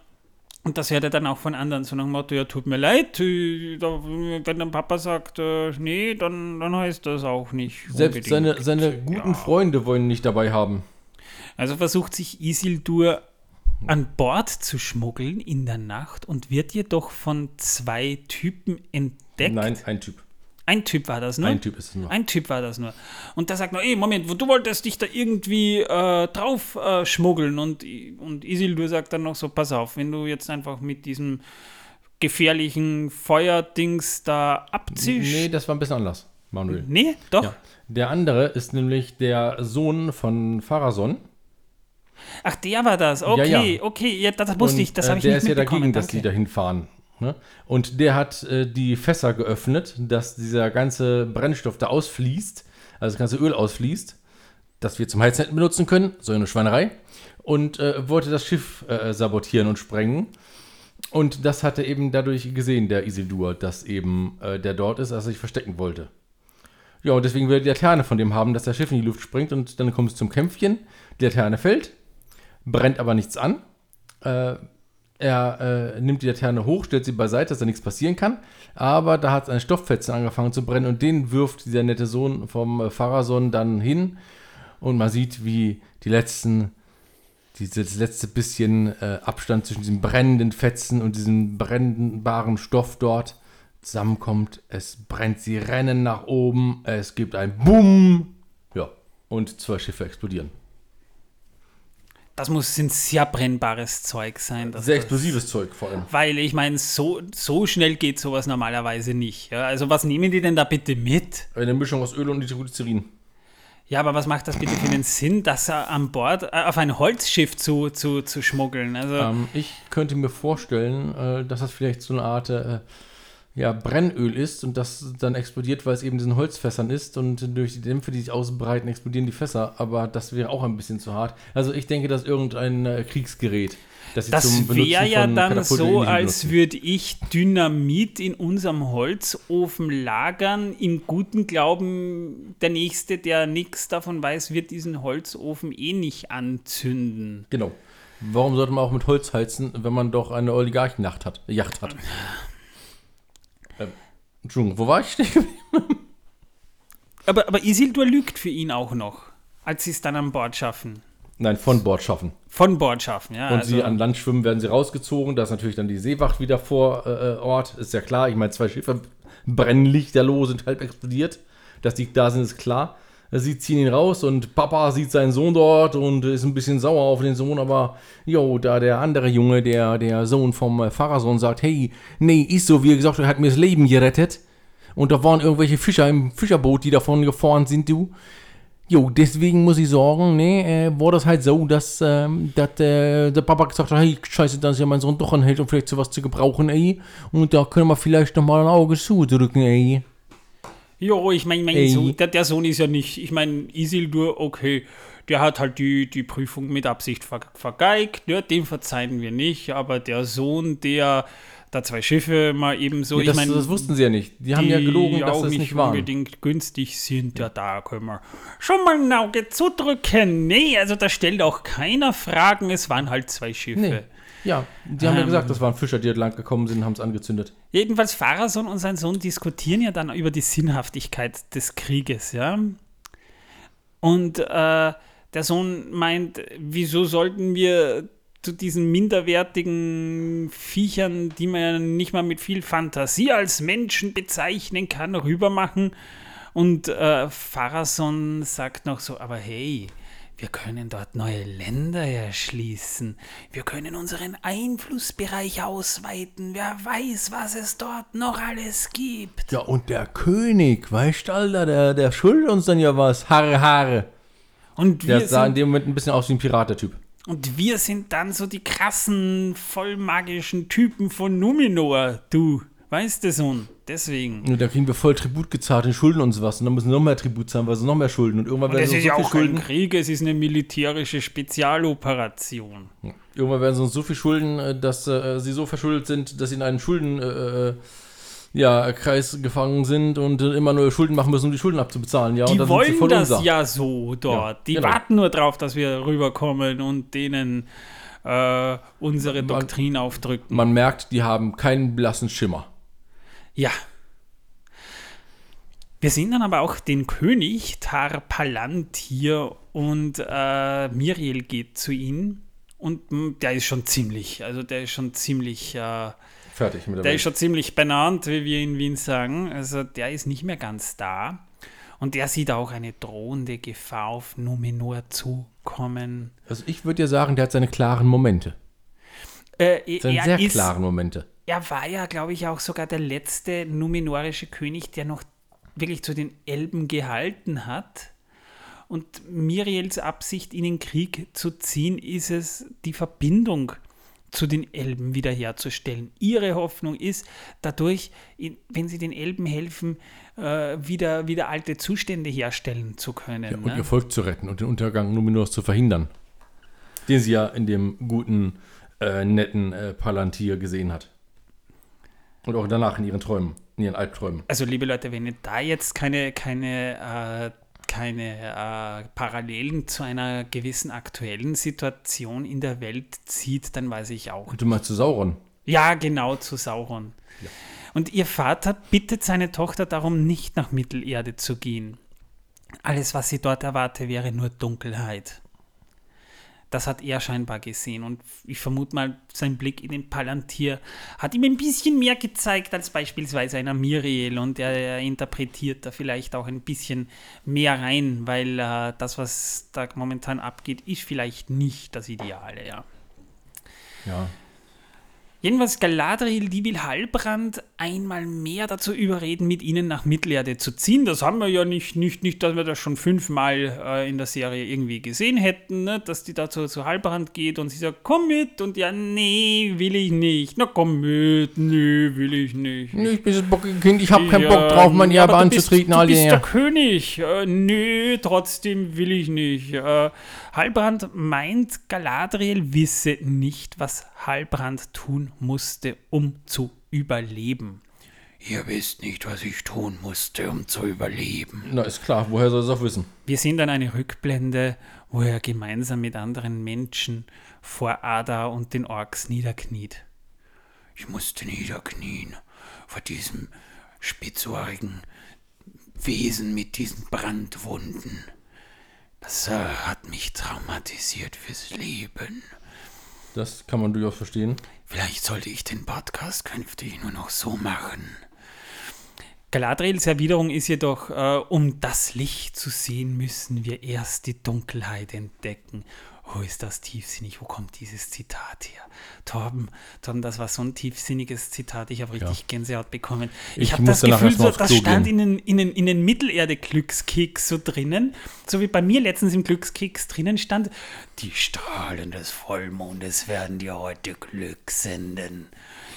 Und das hört er dann auch von anderen, so nach dem Motto, ja, tut mir leid, äh, wenn dann Papa sagt, äh, nee, dann, dann heißt das auch nicht. Selbst unbedingt. seine, seine guten Ja. Freunde wollen ihn nicht dabei haben. Also versucht sich Isildur an Bord zu schmuggeln in der Nacht und wird jedoch von zwei Typen entdeckt. Nein, ein Typ. Ein Typ war das, ne? Ein Typ ist es nur. Ein Typ war das nur. Und der sagt noch, ey, Moment, du wolltest dich da irgendwie äh, drauf äh, schmuggeln. Und, und Isildur sagt dann noch so, pass auf, wenn du jetzt einfach mit diesem gefährlichen Feuerdings da abziehst. Nee, das war ein bisschen anders, Manuel. Nee, doch. Ja. Der andere ist nämlich der Sohn von Pharason. Ach, der war das. Okay, Ja, ja. okay, ja, das wusste Und, ich, das äh, habe ich Der nicht ist ja dagegen, dass die danke. dahin fahren. Ne? Und der hat äh, die Fässer geöffnet, dass dieser ganze Brennstoff da ausfließt, also das ganze Öl ausfließt, das wir zum Heizen hätten benutzen können, so eine Schweinerei. Und äh, wollte das Schiff äh, sabotieren und sprengen. Und das hat er eben dadurch gesehen, der Isildur, dass eben äh, der dort ist, als er sich verstecken wollte. Ja, und deswegen will er die Laterne von dem haben, dass das Schiff in die Luft springt und dann kommt es zum Kämpfchen. Die Laterne fällt, brennt aber nichts an. Äh, er äh, nimmt die Laterne hoch, stellt sie beiseite, dass da nichts passieren kann. Aber da hat ein Stofffetzen angefangen zu brennen und den wirft dieser nette Sohn vom äh, Pharason dann hin. Und man sieht, wie die letzten, dieses letzte bisschen äh, Abstand zwischen diesem brennenden Fetzen und diesem brennbaren Stoff dort zusammenkommt. Es brennt, sie rennen nach oben, es gibt ein Bumm. Ja, und zwei Schiffe explodieren. Das muss ein sehr brennbares Zeug sein. Sehr explosives Zeug vor allem. Weil ich meine, so, so schnell geht sowas normalerweise nicht. Ja? Also was nehmen die denn da bitte mit? Eine Mischung aus Öl und Nitroglycerin. Ja, aber was macht das bitte für einen Sinn, das an Bord äh, auf ein Holzschiff zu, zu, zu schmuggeln? Also Ähm, ich könnte mir vorstellen, äh, dass das vielleicht so eine Art äh, ja, Brennöl ist und das dann explodiert, weil es eben diesen Holzfässern ist und durch die Dämpfe, die sich ausbreiten, explodieren die Fässer. Aber das wäre auch ein bisschen zu hart. Also ich denke, das ist irgendein äh, Kriegsgerät. Das, sie das zum Benutzen wäre ja dann Katapulten so, als würde ich Dynamit in unserem Holzofen lagern, im guten Glauben, der Nächste, der nichts davon weiß, wird diesen Holzofen eh nicht anzünden. Genau. Warum sollte man auch mit Holz heizen, wenn man doch eine Oligarchennacht hat, Yacht hat? *laughs* Entschuldigung, wo war ich? stehen geblieben? Aber, aber Isildur lügt für ihn auch noch, als sie es dann an Bord schaffen. Nein, von Bord schaffen. Von Bord schaffen, ja. Und also, sie an Land schwimmen, werden sie rausgezogen. Da ist natürlich dann die Seewacht wieder vor äh, Ort. Ist ja klar. Ich meine, zwei Schiffe brennen lichterloh, sind halb explodiert. Dass die da sind, ist klar. Sie ziehen ihn raus und Papa sieht seinen Sohn dort und ist ein bisschen sauer auf den Sohn, aber jo, da der andere Junge, der, der Sohn vom äh, Pfarrersohn sagt, hey, nee, ist so, wie er gesagt hat, er hat mir das Leben gerettet. Und da waren irgendwelche Fischer im Fischerboot, die davon gefahren sind, du. Jo, deswegen muss ich sagen, ne, äh, war das halt so, dass, ähm, dass äh, der Papa gesagt hat, hey, scheiße, dass ja mein Sohn doch anhält, um vielleicht sowas zu gebrauchen, ey. Und da können wir vielleicht noch mal ein Auge zudrücken, ey. Jo, ich meine, mein Ey. Sohn, der, der Sohn ist ja nicht, ich meine, Isildur, okay, der hat halt die, die Prüfung mit Absicht ver, vergeigt, ja, dem verzeihen wir nicht, aber der Sohn, der da zwei Schiffe mal eben so, Ja, das, ich meine, das wussten sie ja nicht. Die, haben ja gelogen, dass auch das nicht, nicht waren. unbedingt günstig sind, ja, da können wir schon mal ein Auge zudrücken. Nee, also da stellt auch keiner Fragen, es waren halt zwei Schiffe. Nee. Ja, die haben ja Ähm. gesagt, das waren Fischer, die dort lang gekommen sind und haben es angezündet. Jedenfalls Pharason und sein Sohn diskutieren ja dann über die Sinnhaftigkeit des Krieges, ja. Und äh, der Sohn meint, wieso sollten wir zu diesen minderwertigen Viechern, die man ja nicht mal mit viel Fantasie als Menschen bezeichnen kann, rübermachen? Und äh, Pharason sagt noch so, aber hey, wir können dort neue Länder erschließen. Wir können unseren Einflussbereich ausweiten. Wer weiß, was es dort noch alles gibt. Ja, und der König, weißt du, Alter, der, der schuldet uns dann ja was. Haare, Haare. Und Der wir, sah in dem Moment ein bisschen aus wie ein Pirat, der Typ. und wir sind dann so die krassen, vollmagischen Typen von Numenor, du Weißt du, Sohn? Deswegen. Und da kriegen wir voll Tribut gezahlt in Schulden und sowas. Und dann müssen wir noch mehr Tribut zahlen, weil sie noch mehr Schulden. Und irgendwann Und werden es sie ist uns ja so auch viel kein Schulden. Krieg, es ist eine militärische Spezialoperation. Irgendwann werden sie uns so viel Schulden, äh, dass äh, sie so verschuldet sind, dass sie in einen Schulden. Äh, äh, ja, Kreis gefangen sind und äh, immer neue Schulden machen müssen, um die Schulden abzubezahlen. Ja, und Die dann sie wollen das unser. ja so dort. Ja, die genau. warten nur drauf, dass wir rüberkommen und denen äh, unsere Man- Doktrin aufdrücken. Man merkt, die haben keinen blassen Schimmer. Ja. Wir sehen dann aber auch den König Tarpalantir und äh, Miriel geht zu ihm und mh, der ist schon ziemlich, also der ist schon ziemlich, äh, Fertig mit der, der Welt. ist schon ziemlich benannt, wie wir in Wien sagen. Also der ist nicht mehr ganz da und der sieht auch eine drohende Gefahr auf Numenor zukommen. Also ich würde ja sagen, der hat seine klaren Momente. Äh, Seine sehr ist, klaren Momente. Er war ja, glaube ich, auch sogar der letzte numenorische König, der noch wirklich zu den Elben gehalten hat. Und Miriels Absicht, in den Krieg zu ziehen, ist es, die Verbindung zu den Elben wiederherzustellen. Ihre Hoffnung ist, dadurch, wenn sie den Elben helfen, äh, wieder, wieder alte Zustände herstellen zu können. Und ne? ihr Volk zu retten und den Untergang Numenors zu verhindern. Den sie ja in dem guten, äh, netten äh, Palantir gesehen hat. Und auch danach in ihren Träumen, in ihren Albträumen. Also, liebe Leute, wenn ihr da jetzt keine, keine, äh, keine äh, Parallelen zu einer gewissen aktuellen Situation in der Welt zieht, dann weiß ich auch. Und du mal zu Sauron. Ja, genau, zu Sauron. Und ihr Vater bittet seine Tochter darum, nicht nach Mittelerde zu gehen. Alles, was sie dort erwarte, wäre nur Dunkelheit. Das hat er scheinbar gesehen und ich vermute mal, sein Blick in den Palantir hat ihm ein bisschen mehr gezeigt als beispielsweise einer Miriel und er, er interpretiert da vielleicht auch ein bisschen mehr rein, weil äh, das, was da momentan abgeht, ist vielleicht nicht das Ideale, ja. Ja. Jedenfalls Galadriel, die will Halbrand einmal mehr dazu überreden, mit ihnen nach Mittelerde zu ziehen. Das haben wir ja nicht, nicht, nicht dass wir das schon fünfmal äh, in der Serie irgendwie gesehen hätten, ne? dass die dazu zu Halbrand geht und sie sagt, komm mit und ja, nee, will ich nicht. Na komm mit, nee, will ich nicht. Ich bin das Kind, ich habe keinen Ja, Bock drauf, meine Erbe aber du bist- anzutreten. Du bist der König. Äh, nö, trotzdem will ich nicht. Äh, Halbrand meint, Galadriel wisse nicht, was Halbrand tun musste, um zu überleben. Ihr wisst nicht, was ich tun musste, um zu überleben. Na, ist klar, woher soll es auch wissen? Wir sehen dann eine Rückblende, wo er gemeinsam mit anderen Menschen vor Ada und den Orks niederkniet. Ich musste niederknien vor diesem spitzohrigen Wesen mit diesen Brandwunden. Das hat mich traumatisiert fürs Leben. Das kann man durchaus verstehen. Vielleicht sollte ich den Podcast künftig nur noch so machen. Galadriels Erwiderung ist jedoch, äh, um das Licht zu sehen, müssen wir erst die Dunkelheit entdecken. Oh, ist das tiefsinnig. Wo kommt dieses Zitat her? Torben, Torben, das war so ein tiefsinniges Zitat. Ich habe richtig Ja. Gänsehaut bekommen. Ich Ich habe das Gefühl, so, das Klo stand gehen. in den, in den, in den Mittelerde-Glückskeks so drinnen. So wie bei mir letztens im Glückskeks drinnen stand, die Strahlen des Vollmondes werden dir heute Glück senden.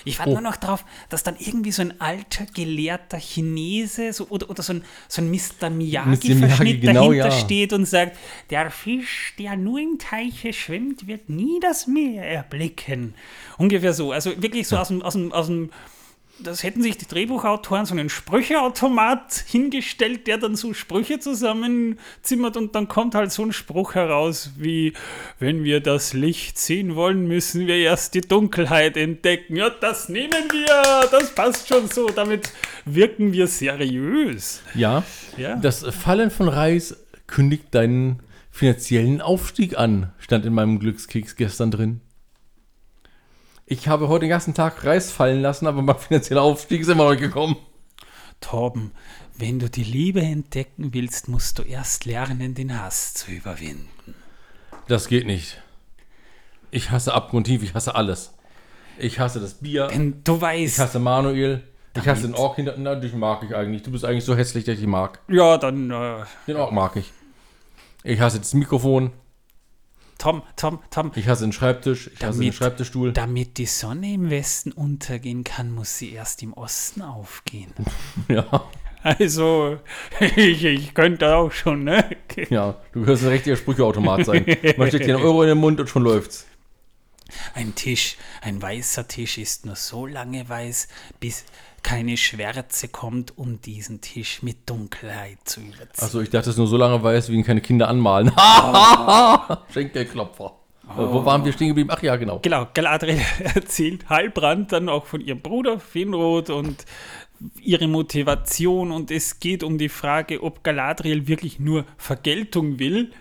Ich warte Oh. nur noch drauf, dass dann irgendwie so ein alter, gelehrter Chinese so, oder, oder so ein, so ein Mr. Miyagi-Verschnitt Miyagi, genau, dahinter ja. steht und sagt, der Fisch, der nur im Teiche schwimmt, wird nie das Meer erblicken. Ungefähr so. Also wirklich so aus dem, aus dem, aus dem das hätten sich die Drehbuchautoren so einen Sprücheautomat hingestellt, der dann so Sprüche zusammenzimmert und dann kommt halt so ein Spruch heraus wie, wenn wir das Licht sehen wollen, müssen wir erst die Dunkelheit entdecken. Ja, das nehmen wir, das passt schon so, damit wirken wir seriös. Ja, Ja. das Fallen von Reis kündigt deinen finanziellen Aufstieg an, stand in meinem Glückskeks gestern drin. Ich habe heute den ganzen Tag Reis fallen lassen, aber mein finanzieller Aufstieg ist immer noch gekommen. Torben, wenn du die Liebe entdecken willst, musst du erst lernen, den Hass zu überwinden. Das geht nicht. Ich hasse abgrundtief, ich hasse alles. Ich hasse das Bier, Denn du ich weißt, hasse Manuel, ich hasse den Ork hinter. Na, dich mag ich eigentlich. Du bist eigentlich so hässlich, dass ich dich mag. ja, dann äh, Den Ork mag ich. Ich hasse das Mikrofon. Tom, Tom, Tom. Ich hasse den Schreibtisch, ich hasse den Schreibtischstuhl. Damit die Sonne im Westen untergehen kann, muss sie erst im Osten aufgehen. *laughs* Ja. Also, *laughs* ich, ich könnte auch schon, ne? *laughs* Ja, du wirst ein richtiger Sprücheautomat sein. Man steckt dir einen Euro in den Mund und schon läuft's. Ein Tisch, ein weißer Tisch ist nur so lange weiß, bis keine Schwärze kommt, um diesen Tisch mit Dunkelheit zu überziehen. Achso, ich dachte, es nur so lange weiß, wie ihn keine Kinder anmalen. *laughs* *laughs* Oh. Schenkelklopfer. Oh. Wo waren wir stehen geblieben? Ach ja, genau. Genau, Galadriel *laughs* erzählt Heilbrand dann auch von ihrem Bruder Finrod und ihre Motivation und es geht um die Frage, ob Galadriel wirklich nur Vergeltung will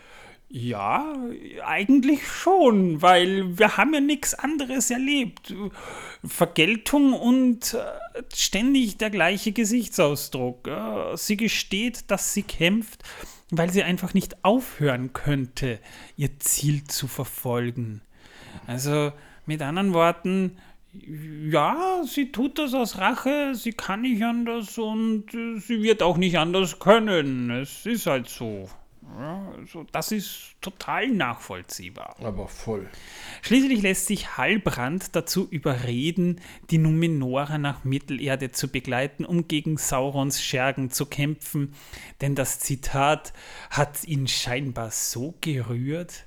ja, eigentlich schon, weil wir haben ja nichts anderes erlebt. Vergeltung und äh, ständig der gleiche Gesichtsausdruck. Sie gesteht, dass sie kämpft, weil sie einfach nicht aufhören könnte, ihr Ziel zu verfolgen. Also mit anderen Worten, ja, sie tut das aus Rache, sie kann nicht anders und äh, sie wird auch nicht anders können. Es ist halt so. Ja, also das ist total nachvollziehbar. Aber voll. Schließlich lässt sich Halbrand dazu überreden, die Numenora nach Mittelerde zu begleiten, um gegen Saurons Schergen zu kämpfen, denn das Zitat hat ihn scheinbar so gerührt.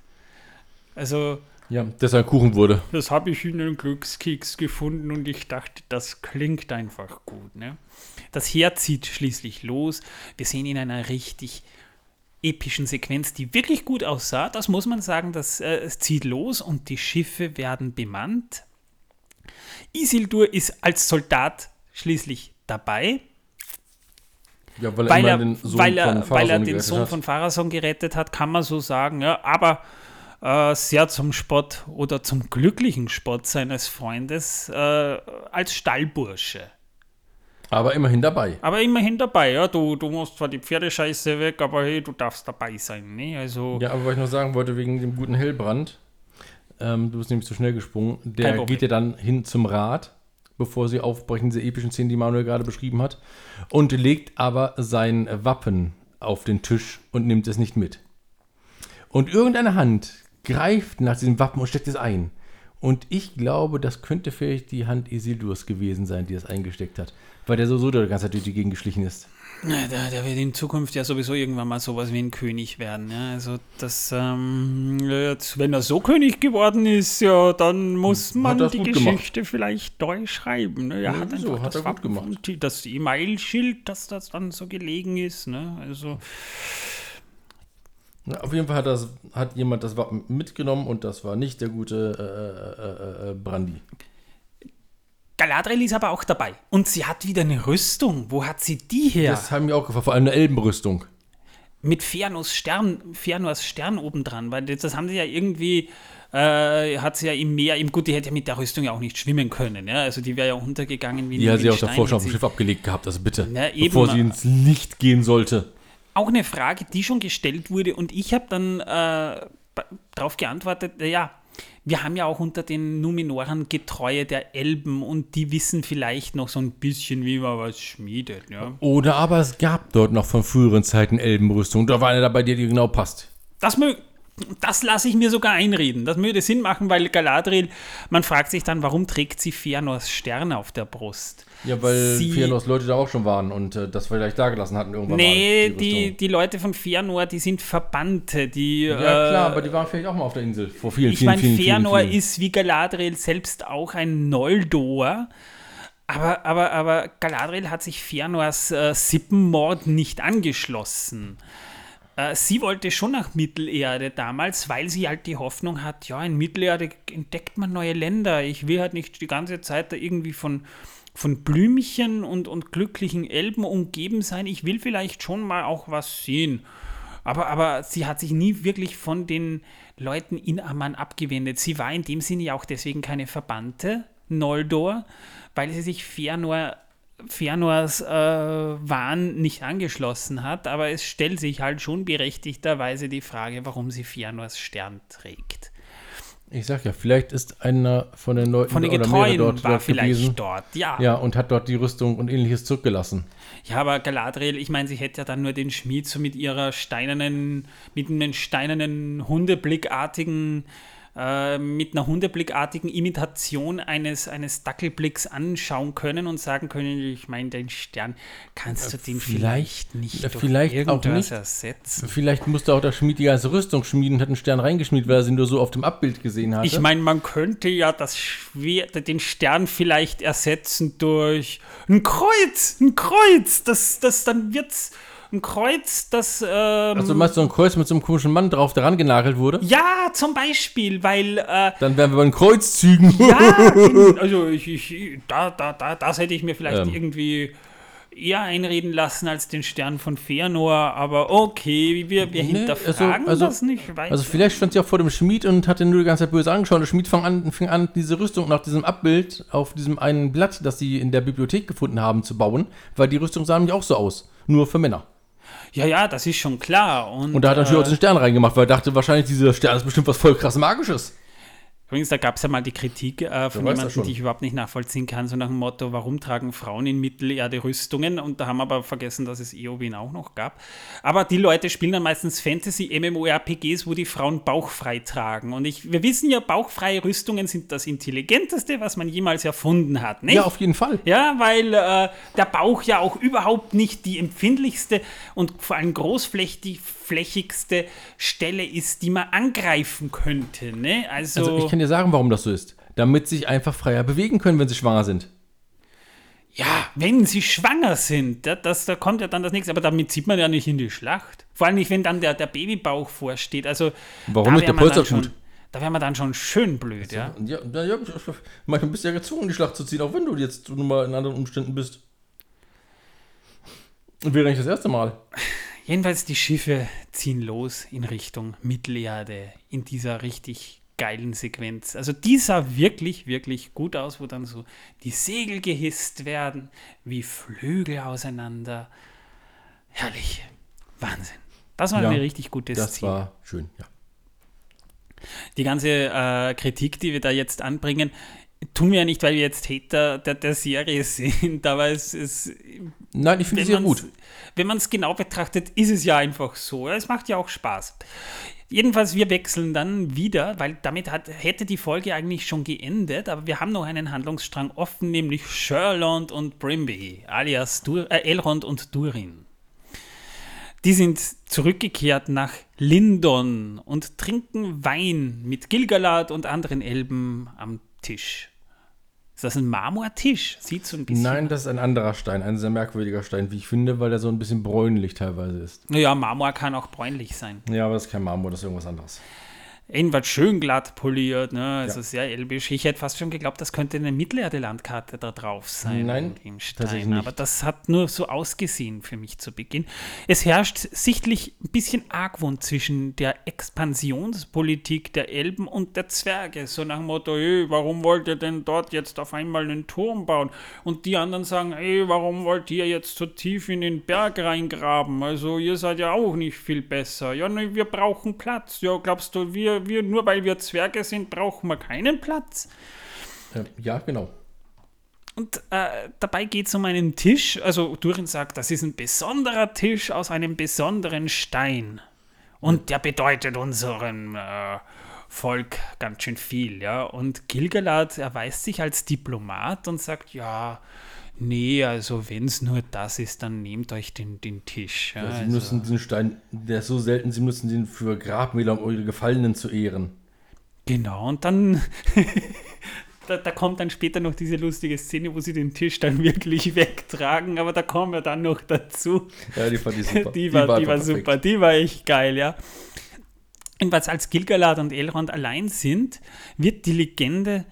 Also. Ja, dass er ein Kuchen wurde. Das habe ich in einem Glückskeks gefunden und ich dachte, das klingt einfach gut. Ne? Das Heer zieht schließlich los. Wir sehen in einer richtig epischen Sequenz, die wirklich gut aussah. Das muss man sagen, das äh, zieht los und die Schiffe werden bemannt. Isildur ist als Soldat schließlich dabei. Ja, weil, weil er, er, weil er, weil er den Sohn hat. von Pharason gerettet hat, kann man so sagen. Ja, aber äh, sehr zum Spott oder zum glücklichen Spott seines Freundes äh, als Stallbursche. Aber immerhin dabei. Aber immerhin dabei, ja. Du, du musst zwar die Pferdescheiße weg, aber hey, du darfst dabei sein, ne? Also. Ja, aber was ich noch sagen wollte, wegen dem guten Hellbrand, ähm, du bist nämlich zu schnell gesprungen, der geht ja dann hin zum Rad, bevor sie aufbrechen, diese epischen Szenen, die Manuel gerade beschrieben hat, und legt aber sein Wappen auf den Tisch und nimmt es nicht mit. Und irgendeine Hand greift nach diesem Wappen und steckt es ein. Und ich glaube, das könnte vielleicht die Hand Isildurs gewesen sein, die das eingesteckt hat weil der so, so die ganze Zeit durch die Gegend geschlichen ist. Ja, der, der, wird in Zukunft ja sowieso irgendwann mal sowas wie ein König werden. Ja? Also das, ähm, jetzt, wenn er so König geworden ist, ja, dann muss man die Geschichte gemacht. vielleicht neu schreiben. Ne? Er ja, hat einfach hat das, er gut gemacht. das E-Mail-Schild, dass das dann so gelegen ist. Ne? Also auf jeden Fall hat, das, hat jemand das Wappen mitgenommen und das war nicht der gute äh, äh, äh, äh Brandi. Galadriel ist aber auch dabei. Und sie hat wieder eine Rüstung. Wo hat sie die her? Das haben wir auch gefragt, vor allem eine Elbenrüstung. Mit Fëanors Stern, Fëanors Stern obendran, weil das haben sie ja irgendwie, äh, hat sie ja im Meer, im gut, die hätte ja mit der Rüstung ja auch nicht schwimmen können, ja? also die wäre ja untergegangen wie Die hat sie auch davor schon auf dem Schiff abgelegt gehabt, also bitte, ja, bevor sie ins Licht gehen sollte. Auch eine Frage, die schon gestellt wurde und ich habe dann äh, darauf geantwortet, ja, wir haben ja auch unter den Numenoren Getreue der Elben und die wissen vielleicht noch so ein bisschen, wie man was schmiedet. Ja. Oder aber es gab dort noch von früheren Zeiten Elbenrüstung. Da war eine dabei, die dir genau passt. Das möge das lasse ich mir sogar einreden. Das würde Sinn machen, weil Galadriel, man fragt sich dann, warum trägt sie Fëanors Sterne auf der Brust? Ja, weil sie, Leute da auch schon waren und äh, das vielleicht da gelassen hatten irgendwann nee, mal. Nee, die, die Leute von Fëanor, die sind Verbannte. Die, ja, äh, klar, aber die waren vielleicht auch mal auf der Insel vor vielen, ich vielen, mein, vielen, Fëanor ist wie Galadriel selbst auch ein Noldor. Aber, aber, aber Galadriel hat sich Fëanors äh, Sippenmord nicht angeschlossen. Äh, sie wollte schon nach Mittelerde damals, weil sie halt die Hoffnung hat, ja, in Mittelerde entdeckt man neue Länder. Ich will halt nicht die ganze Zeit da irgendwie von, von Blümchen und, und glücklichen Elben umgeben sein. Ich will vielleicht schon mal auch was sehen. Aber, aber sie hat sich nie wirklich von den Leuten in Amman abgewendet. Sie war in dem Sinne ja auch deswegen keine Verbannte, Noldor, weil sie sich Fëanor Fernors äh, Wahn nicht angeschlossen hat, aber es stellt sich halt schon berechtigterweise die Frage, warum sie Fernors Stern trägt. Ich sag ja, vielleicht ist einer von den Leuten Von den oder Getreuen dort, war dort vielleicht gewesen. dort, ja. Ja, und hat dort die Rüstung und ähnliches zurückgelassen. Ja, aber Galadriel, ich meine, sie hätte ja dann nur den Schmied so mit ihrer steinernen, mit einem steinernen Hundeblickartigen, äh, mit einer hundeblickartigen Imitation eines, eines Dackelblicks anschauen können und sagen können, ich meine, den Stern kannst du den vielleicht, vielleicht- nicht äh, durch vielleicht auch nicht. ersetzen. Vielleicht musste auch der Schmied die ganze Rüstung schmieden und hat einen Stern reingeschmiedet, weil er sie nur so auf dem Abbild gesehen hatte. Ich meine, man könnte ja das Schwert, den Stern vielleicht ersetzen durch ein Kreuz, ein Kreuz, das, das dann wird's ein Kreuz, das ähm, also meinst du so ein Kreuz mit so einem komischen Mann drauf, der rangenagelt wurde? Ja, zum Beispiel, weil, äh, Dann wären wir bei den Kreuzzügen. ja, *laughs* in- also ich, ich, da, da, da, das hätte ich mir vielleicht Ähm. irgendwie eher einreden lassen als den Stern von Fëanor, aber okay, wir, wir Nee, hinterfragen also- also- das nicht weiter. Also vielleicht stand sie auch vor dem Schmied und hat ihn nur die ganze Zeit böse angeschaut. Der Schmied fing an, fing an, diese Rüstung nach diesem Abbild auf diesem einen Blatt, das sie in der Bibliothek gefunden haben, zu bauen, weil die Rüstung sah nämlich auch so aus. Nur für Männer. Ja, ja, das ist schon klar. Und, Und da hat er natürlich auch äh, den Stern reingemacht, weil er dachte wahrscheinlich, dieser Stern ist bestimmt was voll krass Magisches. Übrigens, da gab es ja mal die Kritik äh, von jemandem, die ich überhaupt nicht nachvollziehen kann, so nach dem Motto, warum tragen Frauen in Mittelerde Rüstungen? Und da haben wir aber vergessen, dass es Eowyn auch noch gab. Aber die Leute spielen dann meistens Fantasy-MMORPGs, wo die Frauen bauchfrei tragen. Und ich, wir wissen ja, bauchfreie Rüstungen sind das Intelligenteste, was man jemals erfunden hat, nicht? Ja, auf jeden Fall. Ja, weil äh, der Bauch ja auch überhaupt nicht die empfindlichste und vor allem großflächigste Stelle ist, die man angreifen könnte. Ne? Also, Also ich kann dir sagen, warum das so ist. Damit sie sich einfach freier bewegen können, wenn sie schwanger sind. ja, wenn sie schwanger sind, da, das, da kommt ja dann das nächste, aber damit zieht man ja nicht in die Schlacht. Vor allem nicht, wenn dann der, der Babybauch vorsteht. Also, Warum nicht? Der man gut. Da wäre man dann schon schön blöd, ja. Ja, ja, ja manchmal bist du ja gezwungen, die Schlacht zu ziehen, auch wenn du jetzt nun mal in anderen Umständen bist. Und wäre nicht das erste Mal. Jedenfalls, die Schiffe ziehen los in Richtung Mittelerde in dieser richtig geilen Sequenz. Also die sah wirklich, wirklich gut aus, wo dann so die Segel gehisst werden, wie Flügel auseinander. Herrlich. Wahnsinn. Das war Ja, eine richtig gute Das Szene. war schön, ja. Die ganze äh, Kritik, die wir da jetzt anbringen, tun wir ja nicht, weil wir jetzt Hater der, der Serie sind, *laughs* aber es ist Nein, ich finde sehr man's- gut. Wenn man es genau betrachtet, ist es ja einfach so. Es macht ja auch Spaß. Jedenfalls, wir wechseln dann wieder, weil damit hat, hätte die Folge eigentlich schon geendet, aber wir haben noch einen Handlungsstrang offen, nämlich Sherlond und Brimby, alias Dur äh, Elrond und Durin. Die sind zurückgekehrt nach Lindon und trinken Wein mit Gilgalad und anderen Elben am Tisch. Ist das ein Marmortisch? Sieht so ein bisschen Nein, das ist ein anderer Stein, ein sehr merkwürdiger Stein, wie ich finde, weil der so ein bisschen bräunlich teilweise ist. Naja, Marmor kann auch bräunlich sein. Ja, aber das ist kein Marmor, das ist irgendwas anderes. Jedenfalls schön glatt poliert, ne? also Ja. sehr elbisch. Ich hätte fast schon geglaubt, das könnte eine Mittelerde-Landkarte da drauf sein. Nein, im Stein. Aber das hat nur so ausgesehen für mich zu Beginn. Es herrscht sichtlich ein bisschen Argwohn zwischen der Expansionspolitik der Elben und der Zwerge. So nach dem Motto, ey, warum wollt ihr denn dort jetzt auf einmal einen Turm bauen? Und die anderen sagen, ey, warum wollt ihr jetzt so tief in den Berg reingraben? Also ihr seid ja auch nicht viel besser. Ja, ne, wir brauchen Platz. Ja, glaubst du, wir, wir, nur weil wir Zwerge sind, brauchen wir keinen Platz? Ja, ja genau. Und äh, dabei geht es um einen Tisch. Also Durin sagt, das ist ein besonderer Tisch aus einem besonderen Stein. Und der bedeutet unserem äh, Volk ganz schön viel, ja. Und Gilgalad erweist sich als Diplomat und sagt, ja, nee, also wenn es nur das ist, dann nehmt euch den, den Tisch. Ja, Sie also, müssen diesen Stein, der ist so selten, Sie müssen den für Grabmäler, um eure Gefallenen zu ehren. Genau, und dann, *laughs* da, da kommt dann später noch diese lustige Szene, wo sie den Tisch dann wirklich *laughs* wegtragen, aber da kommen wir dann noch dazu. Ja, die fand ich super. Die war, die war, einfach perfekt. super, die war echt geil, ja. Jedenfalls, als Gilgalad und Elrond allein sind, wird die Legende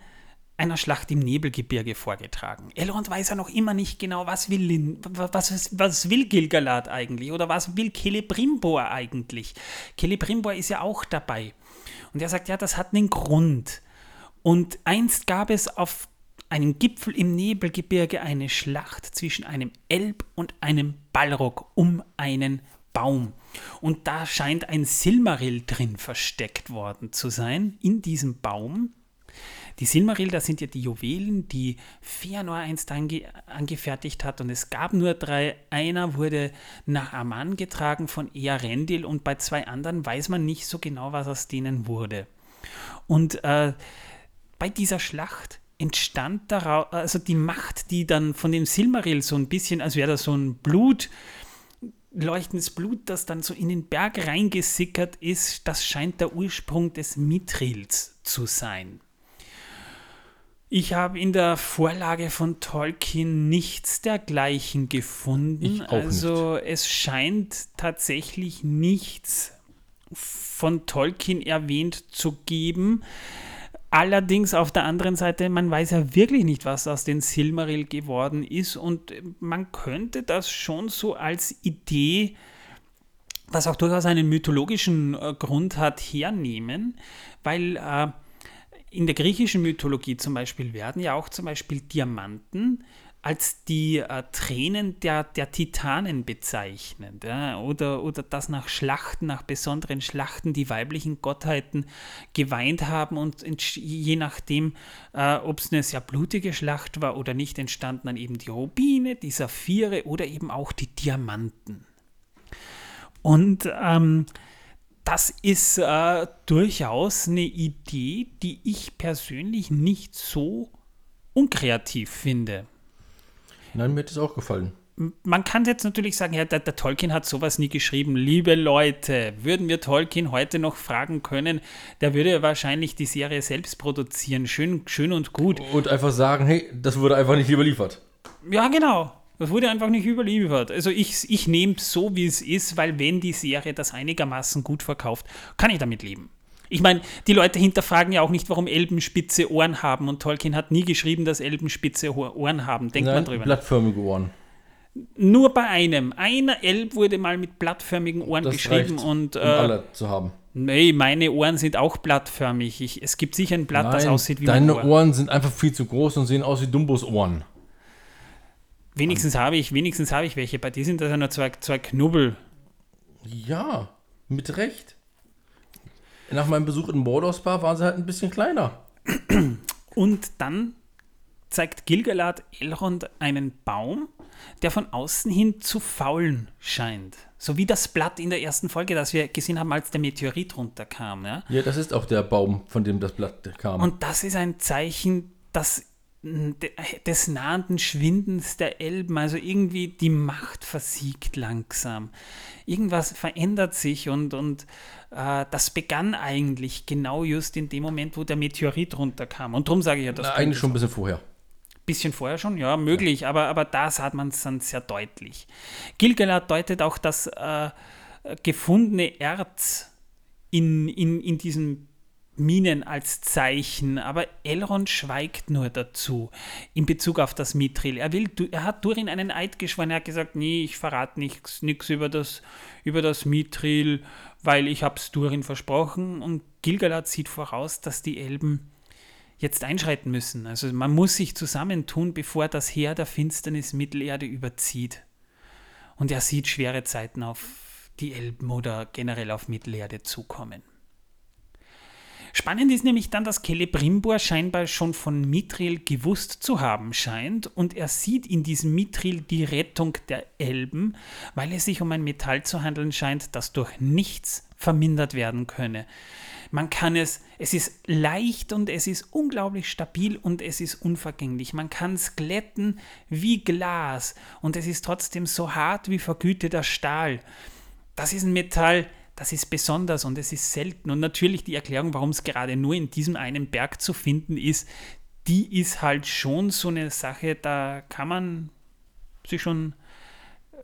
einer Schlacht im Nebelgebirge vorgetragen. Elrond weiß ja noch immer nicht genau, was will, was, was will Gilgalad eigentlich oder was will Celebrimbor eigentlich. Celebrimbor ist ja auch dabei. Und er sagt, ja, das hat einen Grund. Und einst gab es auf einem Gipfel im Nebelgebirge eine Schlacht zwischen einem Elb und einem Balrog um einen Baum. Und da scheint ein Silmaril drin versteckt worden zu sein, in diesem Baum. Die Silmaril, das sind ja die Juwelen, die Fëanor einst ange angefertigt hat. Und es gab nur drei. Einer wurde nach Aman getragen von Earendil und bei zwei anderen weiß man nicht so genau, was aus denen wurde. Und äh, bei dieser Schlacht entstand daraus, also die Macht, die dann von dem Silmaril so ein bisschen, als wäre das so ein Blut, leuchtendes Blut, das dann so in den Berg reingesickert ist, das scheint der Ursprung des Mithrils zu sein. Ich habe in der Vorlage von Tolkien nichts dergleichen gefunden. also nicht. es scheint tatsächlich nichts von Tolkien erwähnt zu geben. Allerdings auf der anderen Seite, man weiß ja wirklich nicht, was aus den Silmaril geworden ist und man könnte das schon so als Idee, was auch durchaus einen mythologischen äh, Grund hat, hernehmen, weil äh, in der griechischen Mythologie zum Beispiel werden ja auch zum Beispiel Diamanten als die äh, Tränen der, der Titanen bezeichnet. Ja? Oder, oder dass nach Schlachten, nach besonderen Schlachten die weiblichen Gottheiten geweint haben und je nachdem, äh, ob es eine sehr blutige Schlacht war oder nicht, entstanden dann eben die Rubine, die Saphire oder eben auch die Diamanten. Und ähm, das ist äh, durchaus eine Idee, die ich persönlich nicht so unkreativ finde. Nein, mir hat es auch gefallen. Man kann jetzt natürlich sagen, ja, der, der, Tolkien hat sowas nie geschrieben. Liebe Leute, würden wir Tolkien heute noch fragen können, der würde wahrscheinlich die Serie selbst produzieren. Schön, schön und gut. Und einfach sagen, hey, das wurde einfach nicht überliefert. Ja, genau. Das wurde einfach nicht überliefert. Also ich, ich nehme es so, wie es ist, weil wenn die Serie das einigermaßen gut verkauft, kann ich damit leben. Ich meine, die Leute hinterfragen ja auch nicht, warum Elben spitze Ohren haben. Und Tolkien hat nie geschrieben, dass Elben spitze Ohren haben. Denkt Nein, man drüber. Blattförmige Ohren. Nur bei einem. Einer Elb wurde mal mit blattförmigen Ohren das geschrieben. Reicht, und, äh, um alle zu haben. Nee, meine Ohren sind auch blattförmig. Ich, es gibt sicher ein Blatt, Nein, das aussieht wie Deine Ohr. Ohren sind einfach viel zu groß und sehen aus wie Dumbos Ohren. Wenigstens habe ich, wenigstens habe ich welche. Bei dir sind das ja nur zwei, zwei Knubbel. Ja, mit Recht nach meinem Besuch in Mordor waren sie halt ein bisschen kleiner. Und dann zeigt Gilgalad Elrond einen Baum, der von außen hin zu faulen scheint. So wie das Blatt in der ersten Folge, das wir gesehen haben, als der Meteorit runterkam. Ja, ja das ist auch der Baum, von dem das Blatt kam. Und das ist ein Zeichen, dass des nahenden Schwindens der Elben, also irgendwie die Macht versiegt langsam. Irgendwas verändert sich und, und äh, das begann eigentlich genau just in dem Moment, wo der Meteorit runterkam. Und darum sage ich ja, das. Na, eigentlich schon ein bisschen vorher. Bisschen vorher schon, ja, möglich, ja. Aber, aber da sah man es dann sehr deutlich. Gilgalad deutet auch das äh, gefundene Erz in, in, in diesem Minen als Zeichen, aber Elrond schweigt nur dazu in Bezug auf das Mithril. Er, will, er hat Durin einen Eid geschworen, er hat gesagt, nee, ich verrate nichts über das, über das Mithril, weil ich es Durin versprochen und Gilgalad sieht voraus, dass die Elben jetzt einschreiten müssen. Also man muss sich zusammentun, bevor das Heer der Finsternis Mittelerde überzieht. Und er sieht schwere Zeiten auf die Elben oder generell auf Mittelerde zukommen. Spannend ist nämlich dann, dass Celebrimbor scheinbar schon von Mithril gewusst zu haben scheint und er sieht in diesem Mithril die Rettung der Elben, weil es sich um ein Metall zu handeln scheint, das durch nichts vermindert werden könne. Man kann es, es ist leicht und es ist unglaublich stabil und es ist unvergänglich. Man kann es glätten wie Glas und es ist trotzdem so hart wie vergüteter Stahl. Das ist ein Metall, das ist besonders und es ist selten. Und natürlich die Erklärung, warum es gerade nur in diesem einen Berg zu finden ist, die ist halt schon so eine Sache, da kann man sich schon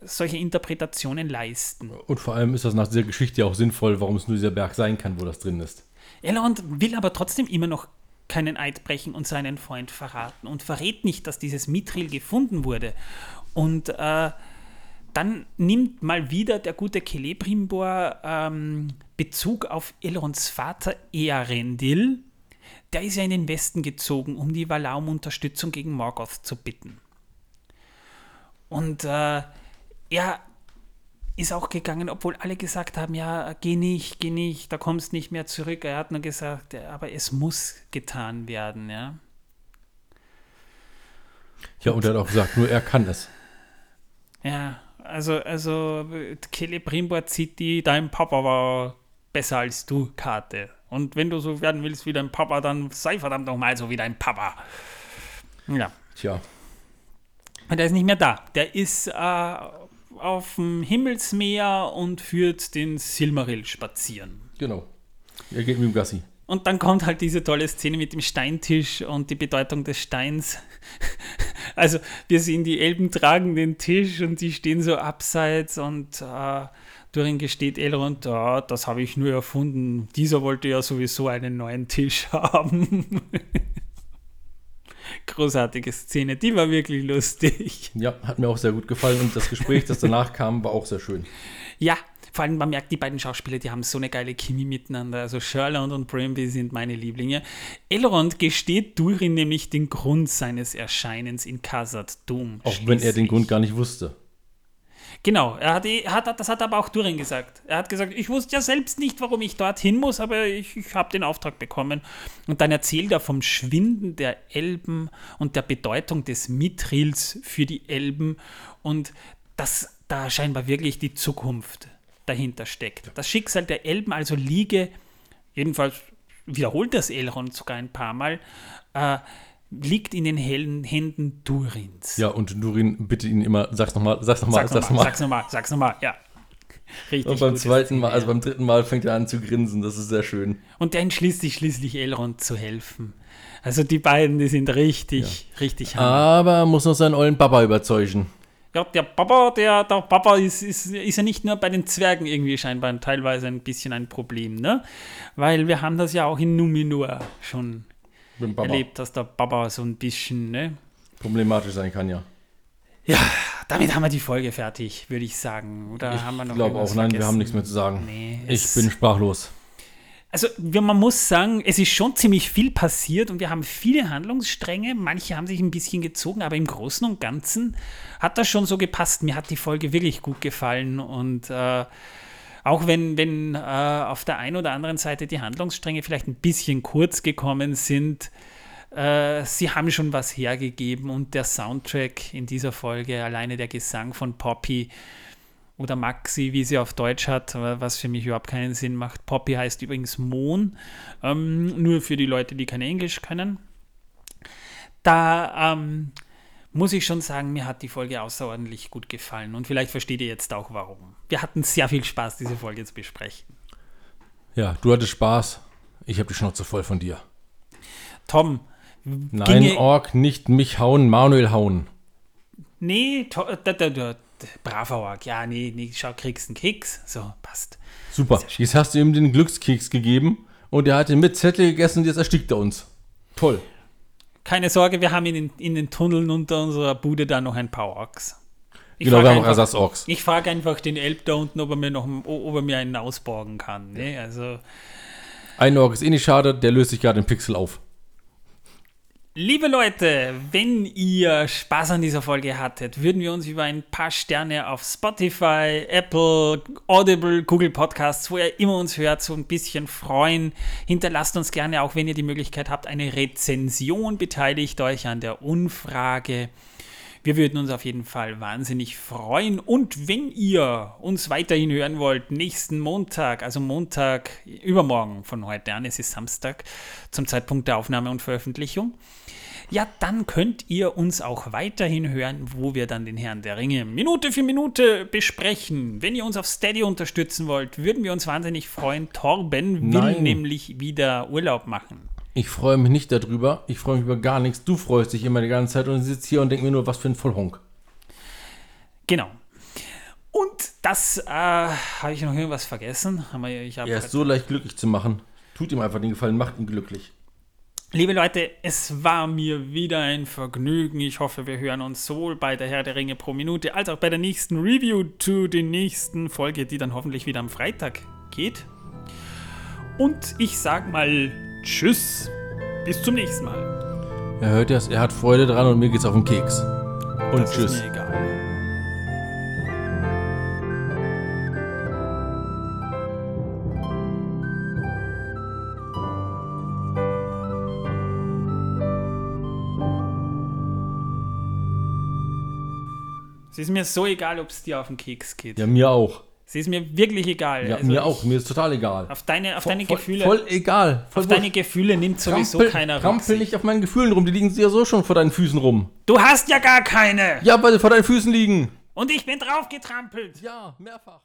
solche Interpretationen leisten. Und vor allem ist das nach dieser Geschichte auch sinnvoll, warum es nur dieser Berg sein kann, wo das drin ist. Elrond will aber trotzdem immer noch keinen Eid brechen und seinen Freund verraten und verrät nicht, dass dieses Mithril gefunden wurde. Und äh, dann nimmt mal wieder der gute Celebrimbor ähm, Bezug auf Elrons Vater Earendil. Der ist ja in den Westen gezogen, um die Valar um Unterstützung gegen Morgoth zu bitten. Und äh, er ist auch gegangen, obwohl alle gesagt haben, ja, geh nicht, geh nicht, da kommst nicht mehr zurück. Er hat nur gesagt, ja, aber es muss getan werden, ja. Ja, und er hat auch gesagt, nur er kann es. Ja, also, also Kelly zieht die, dein Papa war besser als du, Karte. Und wenn du so werden willst wie dein Papa, dann sei verdammt nochmal so wie dein Papa. Ja. Tja. Und der ist nicht mehr da. Der ist äh, auf dem Himmelsmeer und führt den Silmaril spazieren. Genau. Er geht mit dem Gassi. Und dann kommt halt diese tolle Szene mit dem Steintisch und die Bedeutung des Steins. Also wir sehen, die Elben tragen den Tisch und die stehen so abseits und äh, Durin gesteht Elrond, ja, das habe ich nur erfunden. Dieser wollte ja sowieso einen neuen Tisch *laughs* haben. Großartige Szene, die war wirklich lustig. Ja, hat mir auch sehr gut gefallen und das Gespräch, das danach kam, war auch sehr schön. Ja, vor allem, man merkt, die beiden Schauspieler, die haben so eine geile Chemie miteinander. Also Sherland und Bramby sind meine Lieblinge. Elrond gesteht Durin nämlich den Grund seines Erscheinens in Khazad Dum. Auch wenn er den Grund gar nicht wusste. Genau, er hat, hat, das hat aber auch Durin gesagt. Er hat gesagt, ich wusste ja selbst nicht, warum ich dorthin muss, aber ich, ich habe den Auftrag bekommen. Und dann erzählt er vom Schwinden der Elben und der Bedeutung des Mithrils für die Elben und dass da scheinbar wirklich die Zukunft dahinter steckt. Das Schicksal der Elben also liege, jedenfalls wiederholt das Elrond sogar ein paar Mal, äh, liegt in den hellen Händen Durins. Ja, und Durin bittet ihn immer, sag's nochmal, sag's nochmal, sag's nochmal, sag's nochmal, sag's nochmal, ja. Richtig. Und beim zweiten Mal, also beim dritten Mal fängt er an zu grinsen, das ist sehr schön. Und der entschließt sich schließlich Elrond zu helfen. Also die beiden, die sind richtig, ja. richtig hammer. Aber muss noch seinen ollen Papa überzeugen. Ja, der Papa, der, der Papa ist, ist, ist ja nicht nur bei den Zwergen irgendwie scheinbar teilweise ein bisschen ein Problem, ne? Weil wir haben das ja auch in Numenor schon erlebt, dass der Papa so ein bisschen, ne? Problematisch sein kann, ja. Ja, damit haben wir die Folge fertig, würde ich sagen. Oder ich haben wir noch glaube auch, nein, vergessen? wir haben nichts mehr zu sagen. Nee, ich bin sprachlos also man muss sagen, es ist schon ziemlich viel passiert und wir haben viele Handlungsstränge. Manche haben sich ein bisschen gezogen, aber im Großen und Ganzen hat das schon so gepasst. Mir hat die Folge wirklich gut gefallen und äh, auch wenn, wenn äh, auf der einen oder anderen Seite die Handlungsstränge vielleicht ein bisschen kurz gekommen sind, äh, sie haben schon was hergegeben und der Soundtrack in dieser Folge, alleine der Gesang von Poppy, oder Maxi, wie sie auf Deutsch hat, was für mich überhaupt keinen Sinn macht. Poppy heißt übrigens Mohn, ähm, nur für die Leute, die kein Englisch können. Da ähm, muss ich schon sagen, mir hat die Folge außerordentlich gut gefallen und vielleicht versteht ihr jetzt auch warum. Wir hatten sehr viel Spaß, diese Folge zu besprechen. Ja, du hattest Spaß. Ich habe die Schnauze voll von dir. Tom. Nein, Ork, nicht mich hauen, Manuel hauen. Nee, to, da, da, da, braver Ork, ja, nee, nee, schau, kriegst einen Keks. So, passt. Super. Jetzt hast du ihm den Glückskeks gegeben und er hat den mit Zettel gegessen und jetzt erstickt er uns. Toll. Keine Sorge, wir haben in den, in den Tunneln unter unserer Bude da noch ein paar Orks. Ich genau, wir haben Ersatz-Orks. Ich frage einfach den Elb da unten, ob er mir noch ob er mir einen ausborgen kann. Ne? Also, ein Ork ist eh nicht schade, der löst sich gerade den Pixel auf. Liebe Leute, wenn ihr Spaß an dieser Folge hattet, würden wir uns über ein paar Sterne auf Spotify, Apple, Audible, Google Podcasts, wo ihr immer uns hört, so ein bisschen freuen. Hinterlasst uns gerne, auch wenn ihr die Möglichkeit habt, eine Rezension, beteiligt euch an der Umfrage. Wir würden uns auf jeden Fall wahnsinnig freuen. Und wenn ihr uns weiterhin hören wollt, nächsten Montag, also Montag übermorgen von heute an, es ist Samstag zum Zeitpunkt der Aufnahme und Veröffentlichung, ja, dann könnt ihr uns auch weiterhin hören, wo wir dann den Herrn der Ringe Minute für Minute besprechen. Wenn ihr uns auf Steady unterstützen wollt, würden wir uns wahnsinnig freuen. Torben will Nein. nämlich wieder Urlaub machen. Ich freue mich nicht darüber. Ich freue mich über gar nichts. Du freust dich immer die ganze Zeit und sitzt hier und denkst mir nur, was für ein Vollhonk. Genau. Und das, äh, habe ich noch irgendwas vergessen? Ich er ist so leicht glücklich zu machen. Tut ihm einfach den Gefallen, macht ihn glücklich. Liebe Leute, es war mir wieder ein Vergnügen. Ich hoffe, wir hören uns sowohl bei der Herr der Ringe pro Minute als auch bei der nächsten Review zu der nächsten Folge, die dann hoffentlich wieder am Freitag geht. Und ich sag mal Tschüss. Bis zum nächsten Mal. Er hört das, er hat Freude dran und mir geht's auf den Keks. Und das tschüss. Ist mir egal. Es ist mir so egal, ob es dir auf den Keks geht. Ja, mir auch. Es ist mir wirklich egal. Ja, Also mir auch. Mir ist total egal. Auf deine, auf Voll- deine voll, Gefühle. Voll egal. Voll auf deine Gefühle nimmt sowieso Trampel- keiner Trampel Rücksicht. nicht auf meinen Gefühlen rum. Die liegen ja so schon vor deinen Füßen rum. Du hast ja gar keine. Ja, weil sie vor deinen Füßen liegen. Und ich bin drauf getrampelt. Ja, mehrfach.